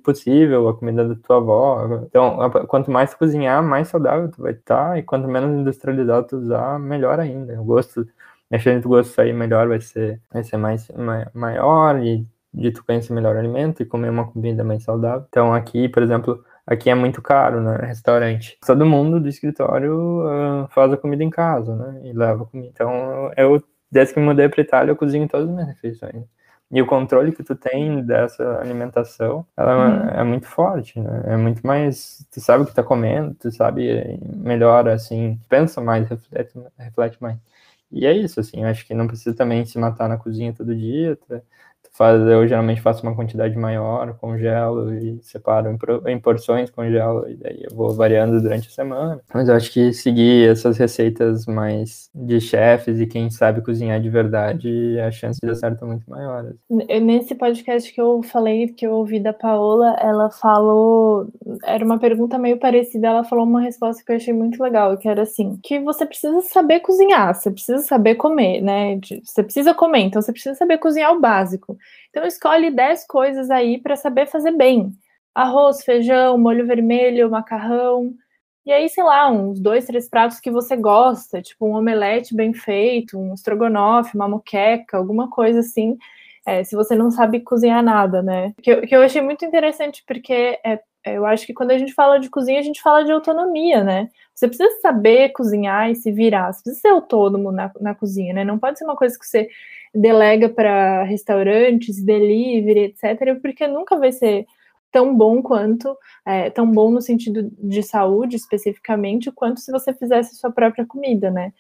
possível, a comida da tua avó. Então, quanto mais cozinhar, mais saudável tu vai estar, e quanto menos industrializado tu usar, melhor ainda. O gosto, a chance do gosto sair melhor vai ser, vai ser mais, maior, e de tu conhecer melhor o alimento e comer uma comida mais saudável. Então, aqui, por exemplo, aqui é muito caro, né? Restaurante. Todo mundo do escritório uh, faz a comida em casa, né? E leva comida. Então, eu, desde que me mudei para Itália, eu cozinho todas as minhas refeições. e o controle que tu tem dessa alimentação, ela uhum. é muito forte, né? É muito mais, tu sabe o que tá comendo, tu sabe melhor, assim, pensa mais, reflete, reflete mais. E é isso, assim, eu acho que não precisa também se matar na cozinha todo dia, tá? Faz, eu geralmente faço uma quantidade maior, congelo e separo em, porções, congelo, e daí eu vou variando durante a semana. Mas eu acho que seguir essas receitas mais de chefes e quem sabe cozinhar de verdade, a chance de dar certo é muito maior.
Nesse podcast que eu falei, que eu ouvi da Paola, ela falou, era uma pergunta meio parecida, ela falou uma resposta que eu achei muito legal, que era assim, que você precisa saber cozinhar, você precisa saber comer, né? Você precisa comer, então você precisa saber cozinhar o básico. Então escolhe 10 coisas aí para saber fazer bem. Arroz, feijão, molho vermelho, macarrão. E aí, sei lá, uns dois, três pratos que você gosta, tipo um omelete bem feito, um estrogonofe, uma moqueca, alguma coisa assim. É, se você não sabe cozinhar nada, né? Que eu, que eu achei muito interessante, porque é, é, eu acho que quando a gente fala de cozinha, a gente fala de autonomia, né? Você precisa saber cozinhar e se virar, você precisa ser autônomo na, na cozinha, né? Não pode ser uma coisa que você delega para restaurantes, delivery, etc., porque nunca vai ser tão bom quanto, é, tão bom no sentido de saúde especificamente, quanto se você fizesse sua própria comida, né?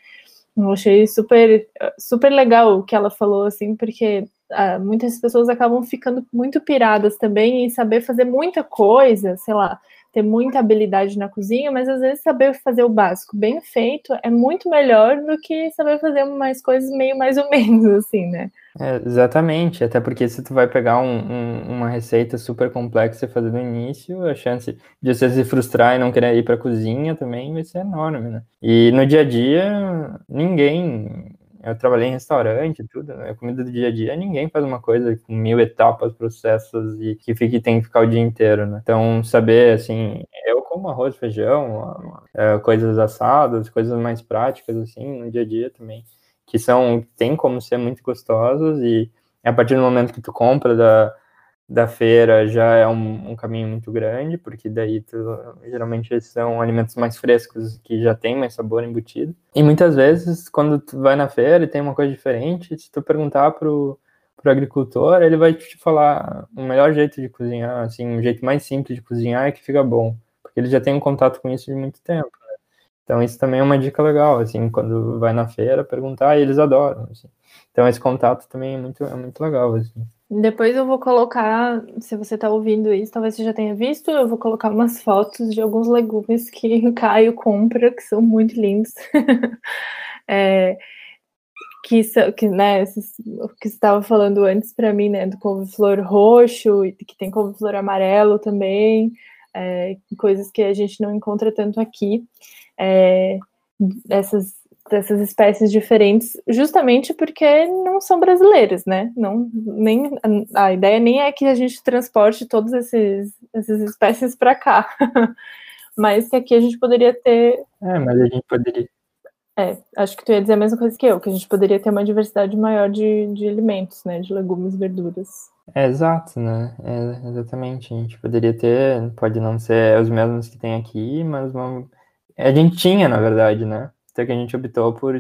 Eu achei super, super legal o que ela falou, assim, porque uh, muitas pessoas acabam ficando muito piradas também em saber fazer muita coisa, sei lá, ter muita habilidade na cozinha, mas às vezes saber fazer o básico bem feito é muito melhor do que saber fazer mais coisas meio mais ou menos, assim, né?
É, exatamente, até porque se tu vai pegar um, um, uma receita super complexa e fazer no início, a chance de você se frustrar e não querer ir para a cozinha também vai ser enorme, né? E no dia a dia, ninguém eu trabalhei em restaurante, tudo, né? Comida do dia a dia, ninguém faz uma coisa com mil etapas, processos e que fique, tem que ficar o dia inteiro, né? Então, saber, assim, eu como arroz, feijão, é, coisas assadas, coisas mais práticas, assim, no dia a dia também, que são, tem como ser muito gostosas e a partir do momento que tu compra da, da feira já é um, um, caminho muito grande, porque daí tu, geralmente são alimentos mais frescos que já tem mais sabor embutido. E muitas vezes, quando tu vai na feira e tem uma coisa diferente, se tu perguntar pro, pro agricultor, ele vai te falar o melhor jeito de cozinhar, assim, um jeito mais simples de cozinhar é que fica bom, porque ele já tem um contato com isso de muito tempo. Né? Então isso também é uma dica legal, assim, quando vai na feira perguntar, e eles adoram. Assim. Então esse contato também é muito, é muito legal, assim.
Depois eu vou colocar, se você está ouvindo isso, talvez você já tenha visto, eu vou colocar umas fotos de alguns legumes que o Caio compra, que são muito lindos. é, que, que, né, que você estava falando antes para mim, né, do couve-flor roxo, que tem couve-flor amarelo também, é, coisas que a gente não encontra tanto aqui. É, essas dessas espécies diferentes, justamente porque não são brasileiras, né? Não, nem, a ideia nem é que a gente transporte todas essas espécies para cá, mas que aqui a gente poderia ter.
É, mas a gente poderia.
É, acho que tu ia dizer a mesma coisa que eu, que a gente poderia ter uma diversidade maior de, de alimentos, né? De legumes verduras.
É, exato, né? É, exatamente. A gente poderia ter, pode não ser os mesmos que tem aqui, mas uma... a gente tinha, na verdade, né? Até que a gente optou por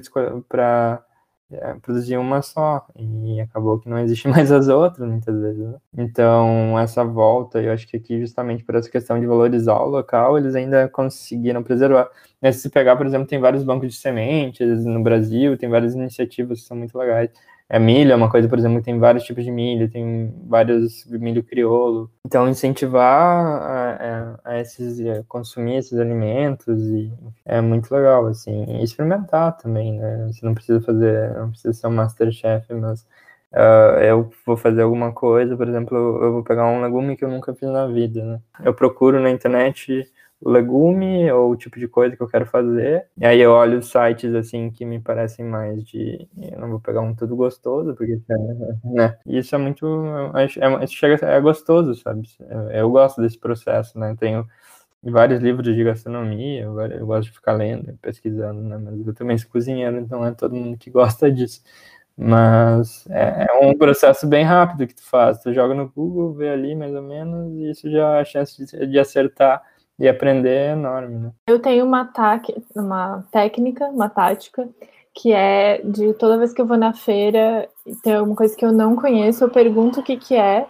para é, produzir uma só e acabou que não existe mais as outras muitas vezes. Né? Então essa volta, eu acho que aqui justamente por essa questão de valorizar o local, eles ainda conseguiram preservar. Se pegar, por exemplo, tem vários bancos de sementes no Brasil, tem várias iniciativas que são muito legais. É milho é uma coisa, por exemplo, tem vários tipos de milho, tem vários milho crioulo. Então, incentivar a, a, a esses, a consumir esses alimentos e é muito legal, assim. E experimentar também, né? Você não precisa fazer, não precisa ser um masterchef, mas uh, eu vou fazer alguma coisa, por exemplo, eu vou pegar um legume que eu nunca fiz na vida, né? Eu procuro na internet legume ou o tipo de coisa que eu quero fazer. E aí eu olho sites assim que me parecem mais de. Eu não vou pegar um tudo gostoso, porque né? Isso é muito. É, chega, é gostoso, sabe? Eu, eu gosto desse processo, né? Tenho vários livros de gastronomia, eu, gosto de ficar lendo, pesquisando, né? Mas eu também sou cozinheiro, então é todo mundo que gosta disso. Mas é, é, um processo bem rápido que tu faz. Tu joga no Google, vê ali mais ou menos, e isso já a chance de acertar e aprender é enorme, né?
Eu tenho uma, uma técnica, uma tática, que é de toda vez que eu vou na feira e tem alguma coisa que eu não conheço, eu pergunto o que, que é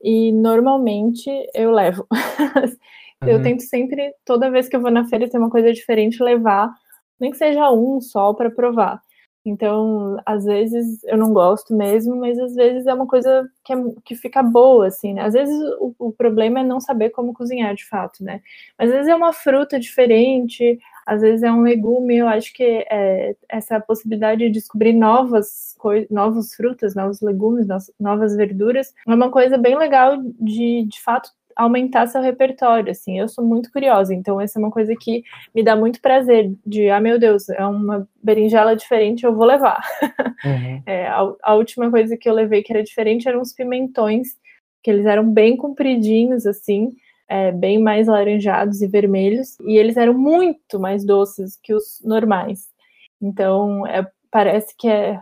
e normalmente eu levo. eu uhum. tento sempre, toda vez que eu vou na feira, ter uma coisa diferente, levar, nem que seja um só para provar. Então, às vezes eu não gosto mesmo, mas às vezes é uma coisa que, é, que fica boa, assim, né? Às vezes o, o, problema é não saber como cozinhar de fato, né? Mas às vezes é uma fruta diferente, às vezes é um legume, eu acho que é, essa possibilidade de descobrir novas novas frutas, novos legumes, novas verduras, é uma coisa bem legal de, de fato, aumentar seu repertório, assim, eu sou muito curiosa, então essa é uma coisa que me dá muito prazer, de, ah, meu Deus, é uma berinjela diferente, eu vou levar. Uhum. É, a, a, última coisa que eu levei que era diferente eram os pimentões, que eles eram bem compridinhos, assim, é, bem mais laranjados e vermelhos, e eles eram muito mais doces que os normais. Então, é, parece que é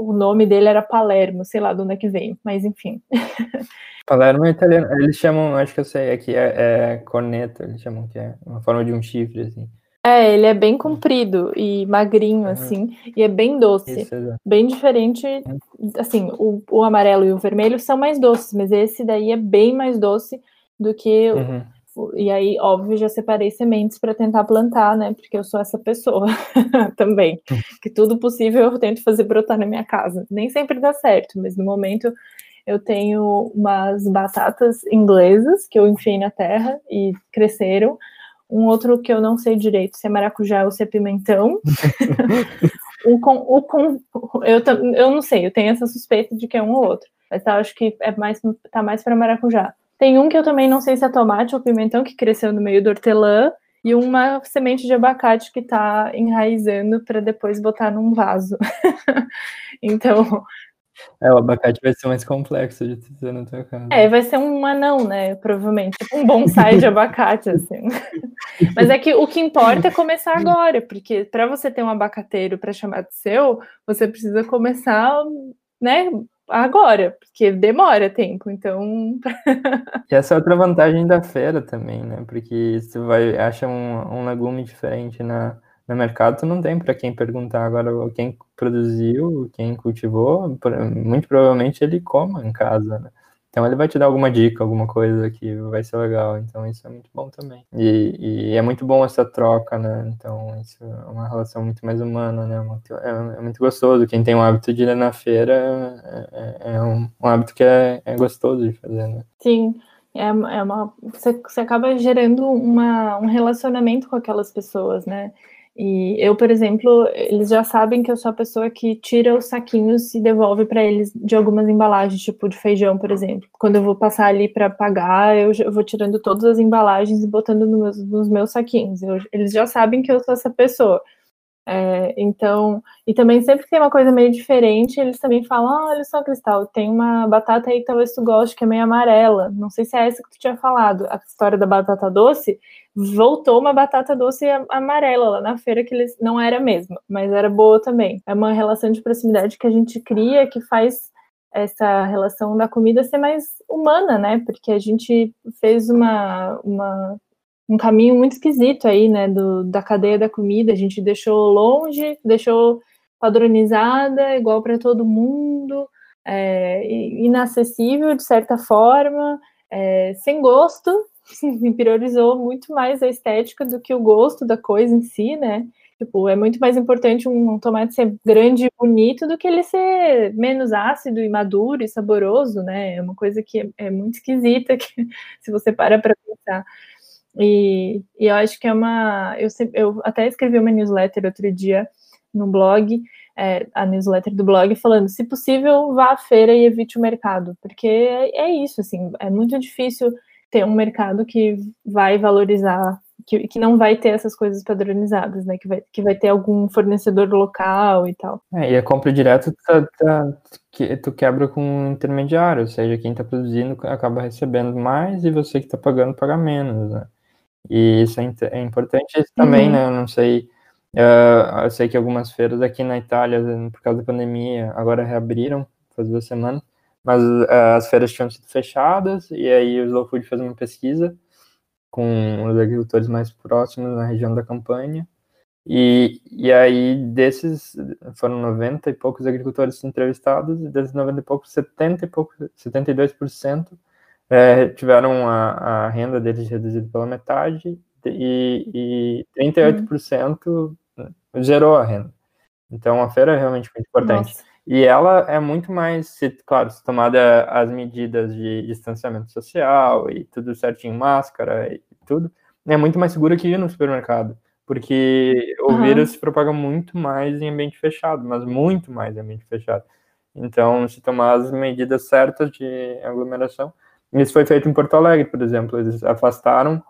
o nome dele era Palermo, sei lá de onde é que vem, mas enfim.
Palermo é italiano, eles chamam, acho que eu sei, aqui é, é corneta, eles chamam que é uma forma de um chifre, assim.
É, ele é bem comprido e magrinho, assim, e é bem doce. Isso, bem diferente, assim, o, o amarelo e o vermelho são mais doces, mas esse daí é bem mais doce do que uhum. E aí, óbvio, já separei sementes para tentar plantar, né? Porque eu sou essa pessoa também. Que tudo possível eu tento fazer brotar na minha casa. Nem sempre dá certo, mas no momento eu tenho umas batatas inglesas que eu enfiei na terra e cresceram. Um outro que eu não sei direito se é maracujá ou se é pimentão. o com, o com, eu, eu não sei, eu tenho essa suspeita de que é um ou outro. Mas tá, acho que é mais, tá mais para maracujá. Tem um que eu também não sei se é tomate ou pimentão, que cresceu no meio do hortelã, e uma semente de abacate que está enraizando para depois botar num vaso. então.
É, o abacate vai ser mais complexo de ter na tua casa.
É, vai ser um anão, né? Provavelmente. Tipo um bonsai de abacate, assim. Mas é que o que importa é começar agora, porque para você ter um abacateiro para chamar de seu, você precisa começar, né? Agora, porque demora tempo, então.
e essa é outra vantagem da feira também, né? Porque se vai acha um, um legume diferente na, no mercado, não tem para quem perguntar. Agora, quem produziu, quem cultivou, muito provavelmente ele coma em casa, né? Então ele vai te dar alguma dica, alguma coisa que vai ser legal. Então isso é muito bom também. E, e é muito bom essa troca, né? Então isso é uma relação muito mais humana, né? É, é muito gostoso. Quem tem o hábito de ir na feira é, é, é um, um, hábito que é, é gostoso de fazer, né?
Sim. É, é uma, você, você acaba gerando uma, um relacionamento com aquelas pessoas, né? E eu, por exemplo, eles já sabem que eu sou a pessoa que tira os saquinhos e devolve para eles de algumas embalagens, tipo de feijão, por exemplo. Quando eu vou passar ali para pagar, eu, vou tirando todas as embalagens e botando no meus, nos meus saquinhos. Eu, eles já sabem que eu sou essa pessoa. É, então, e também sempre que tem uma coisa meio diferente, eles também falam: oh, olha só, Cristal, tem uma batata aí que talvez tu goste, que é meio amarela. Não sei se é essa que tu tinha falado, a história da batata doce. Voltou uma batata doce amarela lá na feira, que eles não era mesmo, mas era boa também. É uma relação de proximidade que a gente cria que faz essa relação da comida ser mais humana, né? Porque a gente fez uma, uma um caminho muito esquisito aí, né, do, da cadeia da comida. A gente deixou longe, deixou padronizada, igual para todo mundo, é, inacessível de certa forma, é, sem gosto, priorizou muito mais a estética do que o gosto da coisa em si, né? Tipo, é muito mais importante um tomate ser grande e bonito do que ele ser menos ácido e maduro e saboroso, né? É uma coisa que é, é muito esquisita que, se você para para pensar. E, e eu acho que é uma. Eu, eu até escrevi uma newsletter outro dia no blog, é, a newsletter do blog, falando: se possível, vá à feira e evite o mercado, porque é, é isso, assim, é muito difícil ter um mercado que vai valorizar, que, que não vai ter essas coisas padronizadas, né? Que vai, que vai ter algum fornecedor local e tal.
É, e a compra direta tá, tá, que, tu quebra com um intermediário, ou seja, quem está produzindo acaba recebendo mais e você que está pagando paga menos, né? E isso é, é importante também, uhum. né? Eu não sei. Uh, eu sei que algumas feiras aqui na Itália, por causa da pandemia, agora reabriram, faz duas semanas, mas uh, as feiras tinham sido fechadas, e aí o Slow Food fez uma pesquisa com os agricultores mais próximos na região da campanha, E, e aí, desses, foram 90 e poucos agricultores entrevistados, e desses 90 e poucos, 70 e poucos, 72% é, tiveram a, a renda deles reduzida pela metade, e, e 38% uhum. zerou a renda. Então, a feira é realmente muito importante. Nossa. E ela é muito mais, se, claro, se tomada as medidas de distanciamento social e tudo certinho, máscara e tudo, é muito mais segura que ir no supermercado. Porque o uhum. vírus se propaga muito mais em ambiente fechado, mas muito mais em ambiente fechado. Então, se tomar as medidas certas de aglomeração, isso foi feito em Porto Alegre, por exemplo, eles afastaram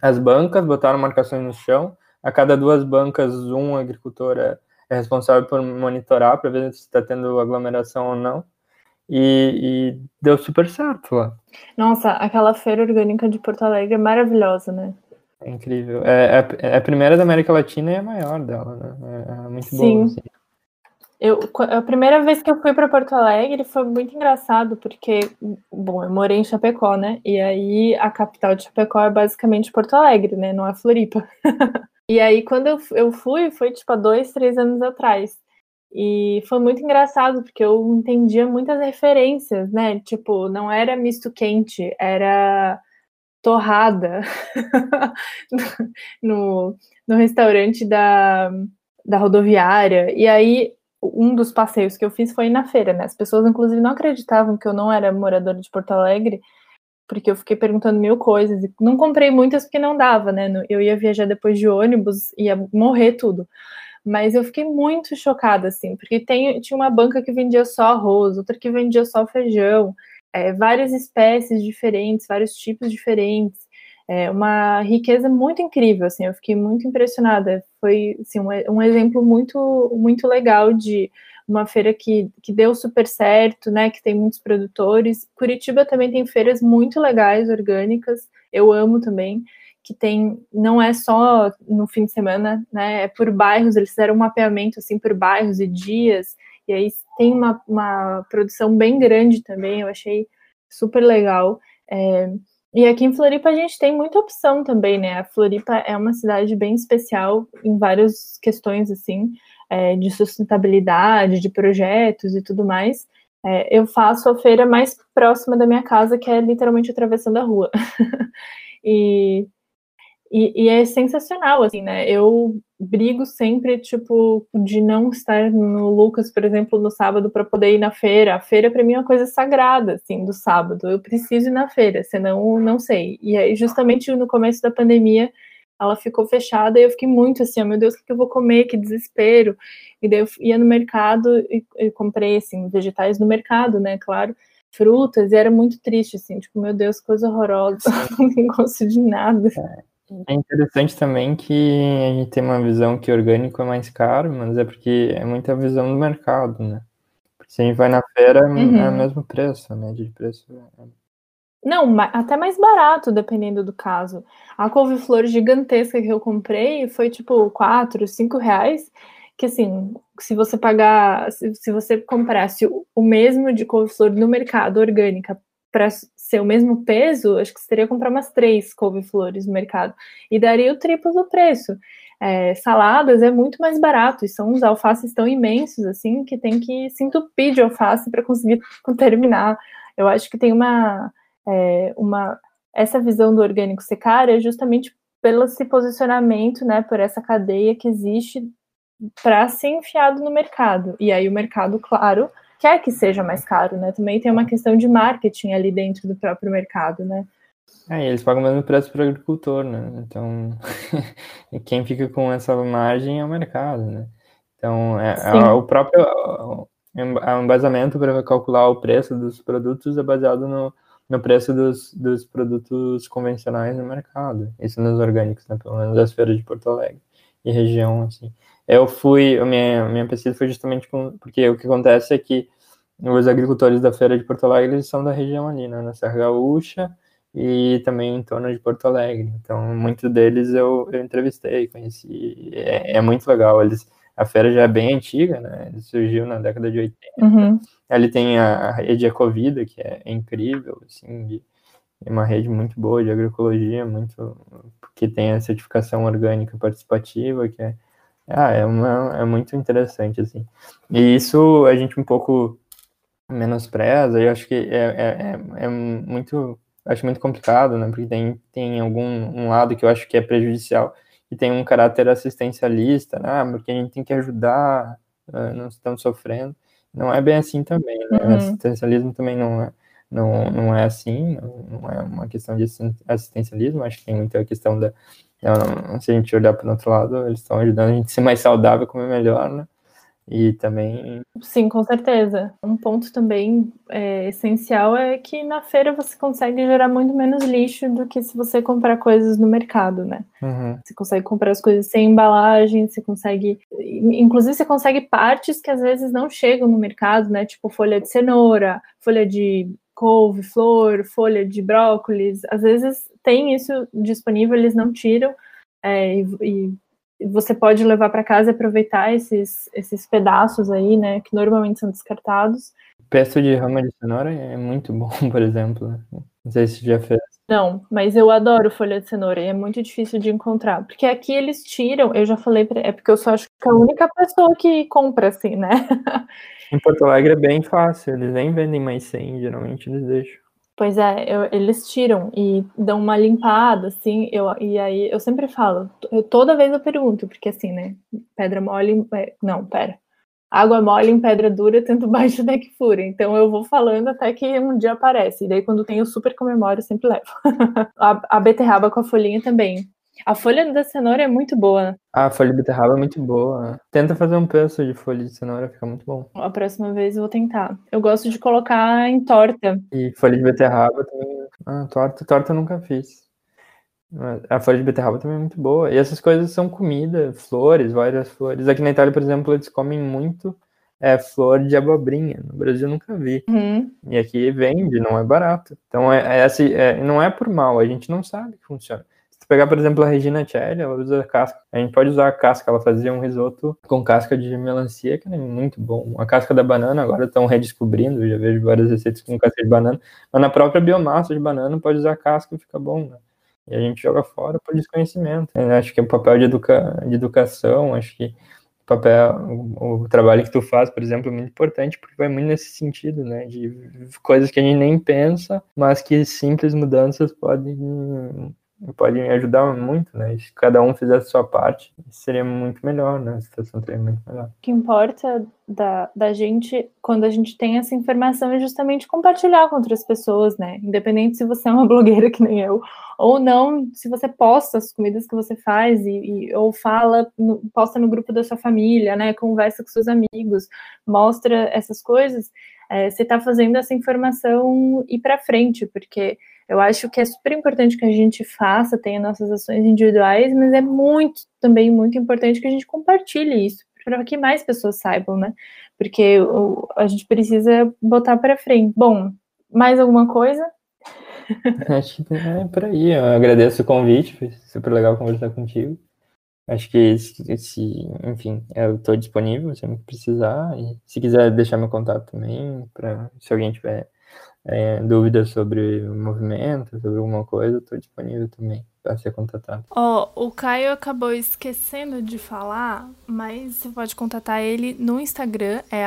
as bancas, botaram marcações no chão, a cada duas bancas, um agricultor é é responsável por monitorar para ver se está tendo aglomeração ou não. E, e, deu super certo lá.
Nossa, aquela feira orgânica de Porto Alegre é maravilhosa, né?
É incrível. É, é, é a primeira da América Latina e a maior dela, né? É, é muito Sim. boa. Assim.
Eu, a primeira vez que eu fui para Porto Alegre foi muito engraçado, porque, bom, eu morei em Chapecó, né? E aí a capital de Chapecó é basicamente Porto Alegre, né? Não é Floripa. E aí, quando eu, eu fui, foi tipo há dois, três anos atrás. E foi muito engraçado, porque eu entendia muitas referências, né? Tipo, não era misto quente, era torrada no, no restaurante da, da rodoviária. E aí, um dos passeios que eu fiz foi na feira, né? As pessoas, inclusive, não acreditavam que eu não era moradora de Porto Alegre porque eu fiquei perguntando mil coisas. E não comprei muitas porque não dava, né? Eu ia viajar depois de ônibus, ia morrer tudo. Mas eu fiquei muito chocada, assim, porque tem, tinha uma banca que vendia só arroz, outra que vendia só feijão, é, várias espécies diferentes, vários tipos diferentes. É uma riqueza muito incrível, assim, eu fiquei muito impressionada. Foi assim, um, um exemplo muito, muito legal de uma feira que, que deu super certo, né? Que tem muitos produtores. Curitiba também tem feiras muito legais, orgânicas. Eu amo também. Que tem, não é só no fim de semana, né? É por bairros, eles fizeram um mapeamento assim por bairros e dias, e aí tem uma, uma produção bem grande também, eu achei super legal. É, e aqui em Floripa a gente tem muita opção também, né? A Floripa é uma cidade bem especial em várias questões, assim é, de sustentabilidade, de projetos e tudo mais, é, eu faço a feira mais próxima da minha casa, que é literalmente atravessando a rua. e, e, e, é sensacional, assim, né? Eu brigo sempre, tipo, de não estar no Lucas, por exemplo, no sábado para poder ir na feira. A feira, para mim, é uma coisa sagrada, assim, do sábado. Eu preciso ir na feira, senão não sei. E aí, justamente no começo da pandemia, ela ficou fechada e eu fiquei muito assim, oh, meu Deus, o que eu vou comer? Que desespero. E daí eu ia no mercado e, e comprei, assim, vegetais no mercado, né, claro, frutas, e era muito triste, assim, tipo, meu Deus, coisa horrorosa, não gosto de nada.
É interessante também que a gente tem uma visão que orgânico é mais caro, mas é porque é muita visão do mercado, né? Porque se a gente vai na feira, uhum. é o mesmo preço, a média de preço é
não, até mais barato, dependendo do caso. A couve-flor gigantesca que eu comprei foi tipo 4, 5 reais. Que assim, se você pagar, se, se você comprasse o, mesmo de couve-flor no mercado orgânica para ser o mesmo peso, acho que você teria que comprar umas três couve-flores no mercado. E daria o triplo do preço. É, saladas é muito mais barato, e são uns alfaces tão imensos assim que tem que se entupir de alface para conseguir terminar. Eu acho que tem uma é, uma essa visão do orgânico ser é justamente pelo esse posicionamento, né, por essa cadeia que existe para ser enfiado no mercado. E aí o mercado, claro, quer que seja mais caro, né? Também tem uma questão de marketing ali dentro do próprio mercado, né?
É, eles pagam o mesmo preço para o agricultor, né? Então, quem fica com essa margem é o mercado, né? Então, é, é o próprio o embasamento para calcular o preço dos produtos é baseado no, no preço dos, dos produtos convencionais no mercado. Isso nos orgânicos, né? Pelo menos das feiras de Porto Alegre e região, assim. Eu fui, a minha, minha pesquisa foi justamente com, porque o que acontece é que os agricultores da feira de Porto Alegre eles são da região ali, né? Na Serra Gaúcha e também em torno de Porto Alegre. Então, muitos deles eu, eu entrevistei, conheci. É, é muito legal. Eles a feira já é bem antiga, né? Ele surgiu na década de 80. Uhum. Ali tem a, a rede Ecovida, que é, incrível, assim, de, uma rede muito boa de agroecologia, muito que tem a certificação orgânica participativa, que é Ah, é, uma, é muito interessante, assim. E isso a gente um pouco menospreza, eu acho que é, é, é, é muito, acho muito complicado, né, porque tem, tem algum um lado que eu acho que é prejudicial, e tem um caráter assistencialista, né, ah, porque a gente tem que ajudar, uh, não estamos sofrendo. Não é bem assim também, né? Uhum. Assistencialismo também não é, não, não é assim, não é uma questão de assistencialismo, acho que tem muita questão da. Se a gente olhar para o outro lado, eles estão ajudando a gente a ser mais saudável, comer melhor, né? E também.
Sim, com certeza. Um ponto também é, essencial é que na feira você consegue gerar muito menos lixo do que se você comprar coisas no mercado, né? Uhum. Você consegue comprar as coisas sem embalagem, você consegue. Inclusive, você consegue partes que às vezes não chegam no mercado, né? Tipo folha de cenoura, folha de couve, flor, folha de brócolis. Às vezes tem isso disponível, eles não tiram. É, e, e você pode levar para casa e aproveitar esses, esses pedaços aí, né, que normalmente são descartados.
Pesto de rama de cenoura é muito bom, por exemplo. Não sei se já fez.
Não, mas eu adoro folha de cenoura e é muito difícil de encontrar. Porque aqui eles tiram, eu já falei, pra, é porque eu só acho que é a única pessoa que compra assim, né?
Em Porto Alegre é bem fácil, eles nem vendem mais 100, geralmente eles deixam.
Pois é, eu, eles tiram e dão uma limpada, assim, eu, e aí eu sempre falo, eu, toda vez eu pergunto, porque assim, né, pedra mole, é, não, pera, água mole em pedra dura, tanto baixo até que fura, então eu vou falando até que um dia aparece, e daí quando tem o super comemoro eu sempre levo. a, a beterraba com a folhinha também, a folha da cenoura é muito boa.
A folha de beterraba é muito boa. Tenta fazer um peso de folha de cenoura, fica muito bom.
A próxima vez eu vou tentar. Eu gosto de colocar em torta.
E folha de beterraba também. Ah, torta, torta eu nunca fiz. A folha de beterraba também é muito boa. E essas coisas são comida, flores, várias flores. Aqui na Itália, por exemplo, eles comem muito é, flor de abobrinha. No Brasil nunca vi. Uhum. E aqui vende, não é barato. Então é, é, assim, é, não é por mal, a gente não sabe que funciona pegar, por exemplo, a Regina Celli, ela usa casca. A gente pode usar a casca, ela fazia um risoto com casca de melancia, que é muito bom. A casca da banana, agora estão redescobrindo, já vejo várias receitas com casca de banana. Mas na própria biomassa de banana, pode usar casca e fica bom, né? E a gente joga fora por desconhecimento. Eu acho que é o papel de, educa... de educação, acho que o papel, o, o, trabalho que tu faz, por exemplo, é muito importante, porque vai muito nesse sentido, né? De coisas que a gente nem pensa, mas que simples mudanças podem pode me ajudar muito, né? Se cada um fizesse a sua parte, seria muito melhor, né? A situação seria muito melhor.
O que importa da, da gente, quando a gente tem essa informação, é justamente compartilhar com outras pessoas, né? Independente se você é uma blogueira que nem eu, ou não, se você posta as comidas que você faz, e, e ou fala, no, posta no grupo da sua família, né? Conversa com seus amigos, mostra essas coisas, é, você está fazendo essa informação ir para frente, porque eu acho que é super importante que a gente faça, tenha nossas ações individuais, mas é muito, também muito importante que a gente compartilhe isso, para que mais pessoas saibam, né? Porque a gente precisa botar para frente. Bom, mais alguma coisa?
Acho que é por aí. Eu agradeço o convite, foi super legal conversar contigo. Acho que, se, enfim, eu estou disponível sempre que precisar. E se quiser deixar meu contato também, para se alguém tiver é, dúvidas sobre o movimento, sobre alguma coisa, estou disponível também para ser contatado.
Ó, oh, o Caio acabou esquecendo de falar, mas você pode contatar ele no Instagram, é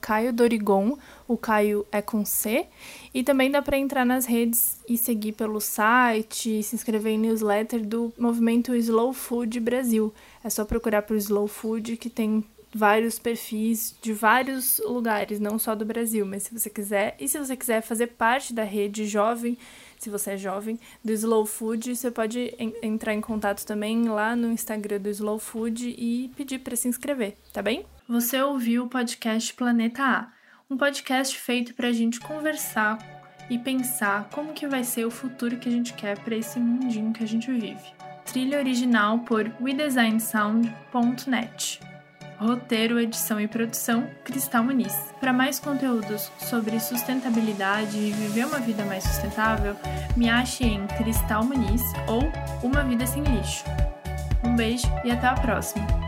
Caio Dorigon, o Caio é com C, e também dá para entrar nas redes e seguir pelo site, se inscrever em newsletter do movimento Slow Food Brasil. É só procurar por Slow Food que tem vários perfis de vários lugares, não só do Brasil, mas se você quiser, e se você quiser fazer parte da rede jovem, se você é jovem, do Slow Food, você pode en entrar em contato também lá no Instagram do Slow Food e pedir para se inscrever, tá bem? Você ouviu o podcast Planeta A, um podcast feito para a gente conversar e pensar como que vai ser o futuro que a gente quer para esse mundinho que a gente vive. Trilha original por WeDesignSound.net. Roteiro, edição e produção, Cristal Muniz. Para mais conteúdos sobre sustentabilidade e viver uma vida mais sustentável, me ache em Cristal Muniz ou Uma Vida Sem Lixo. Um beijo e até a próxima!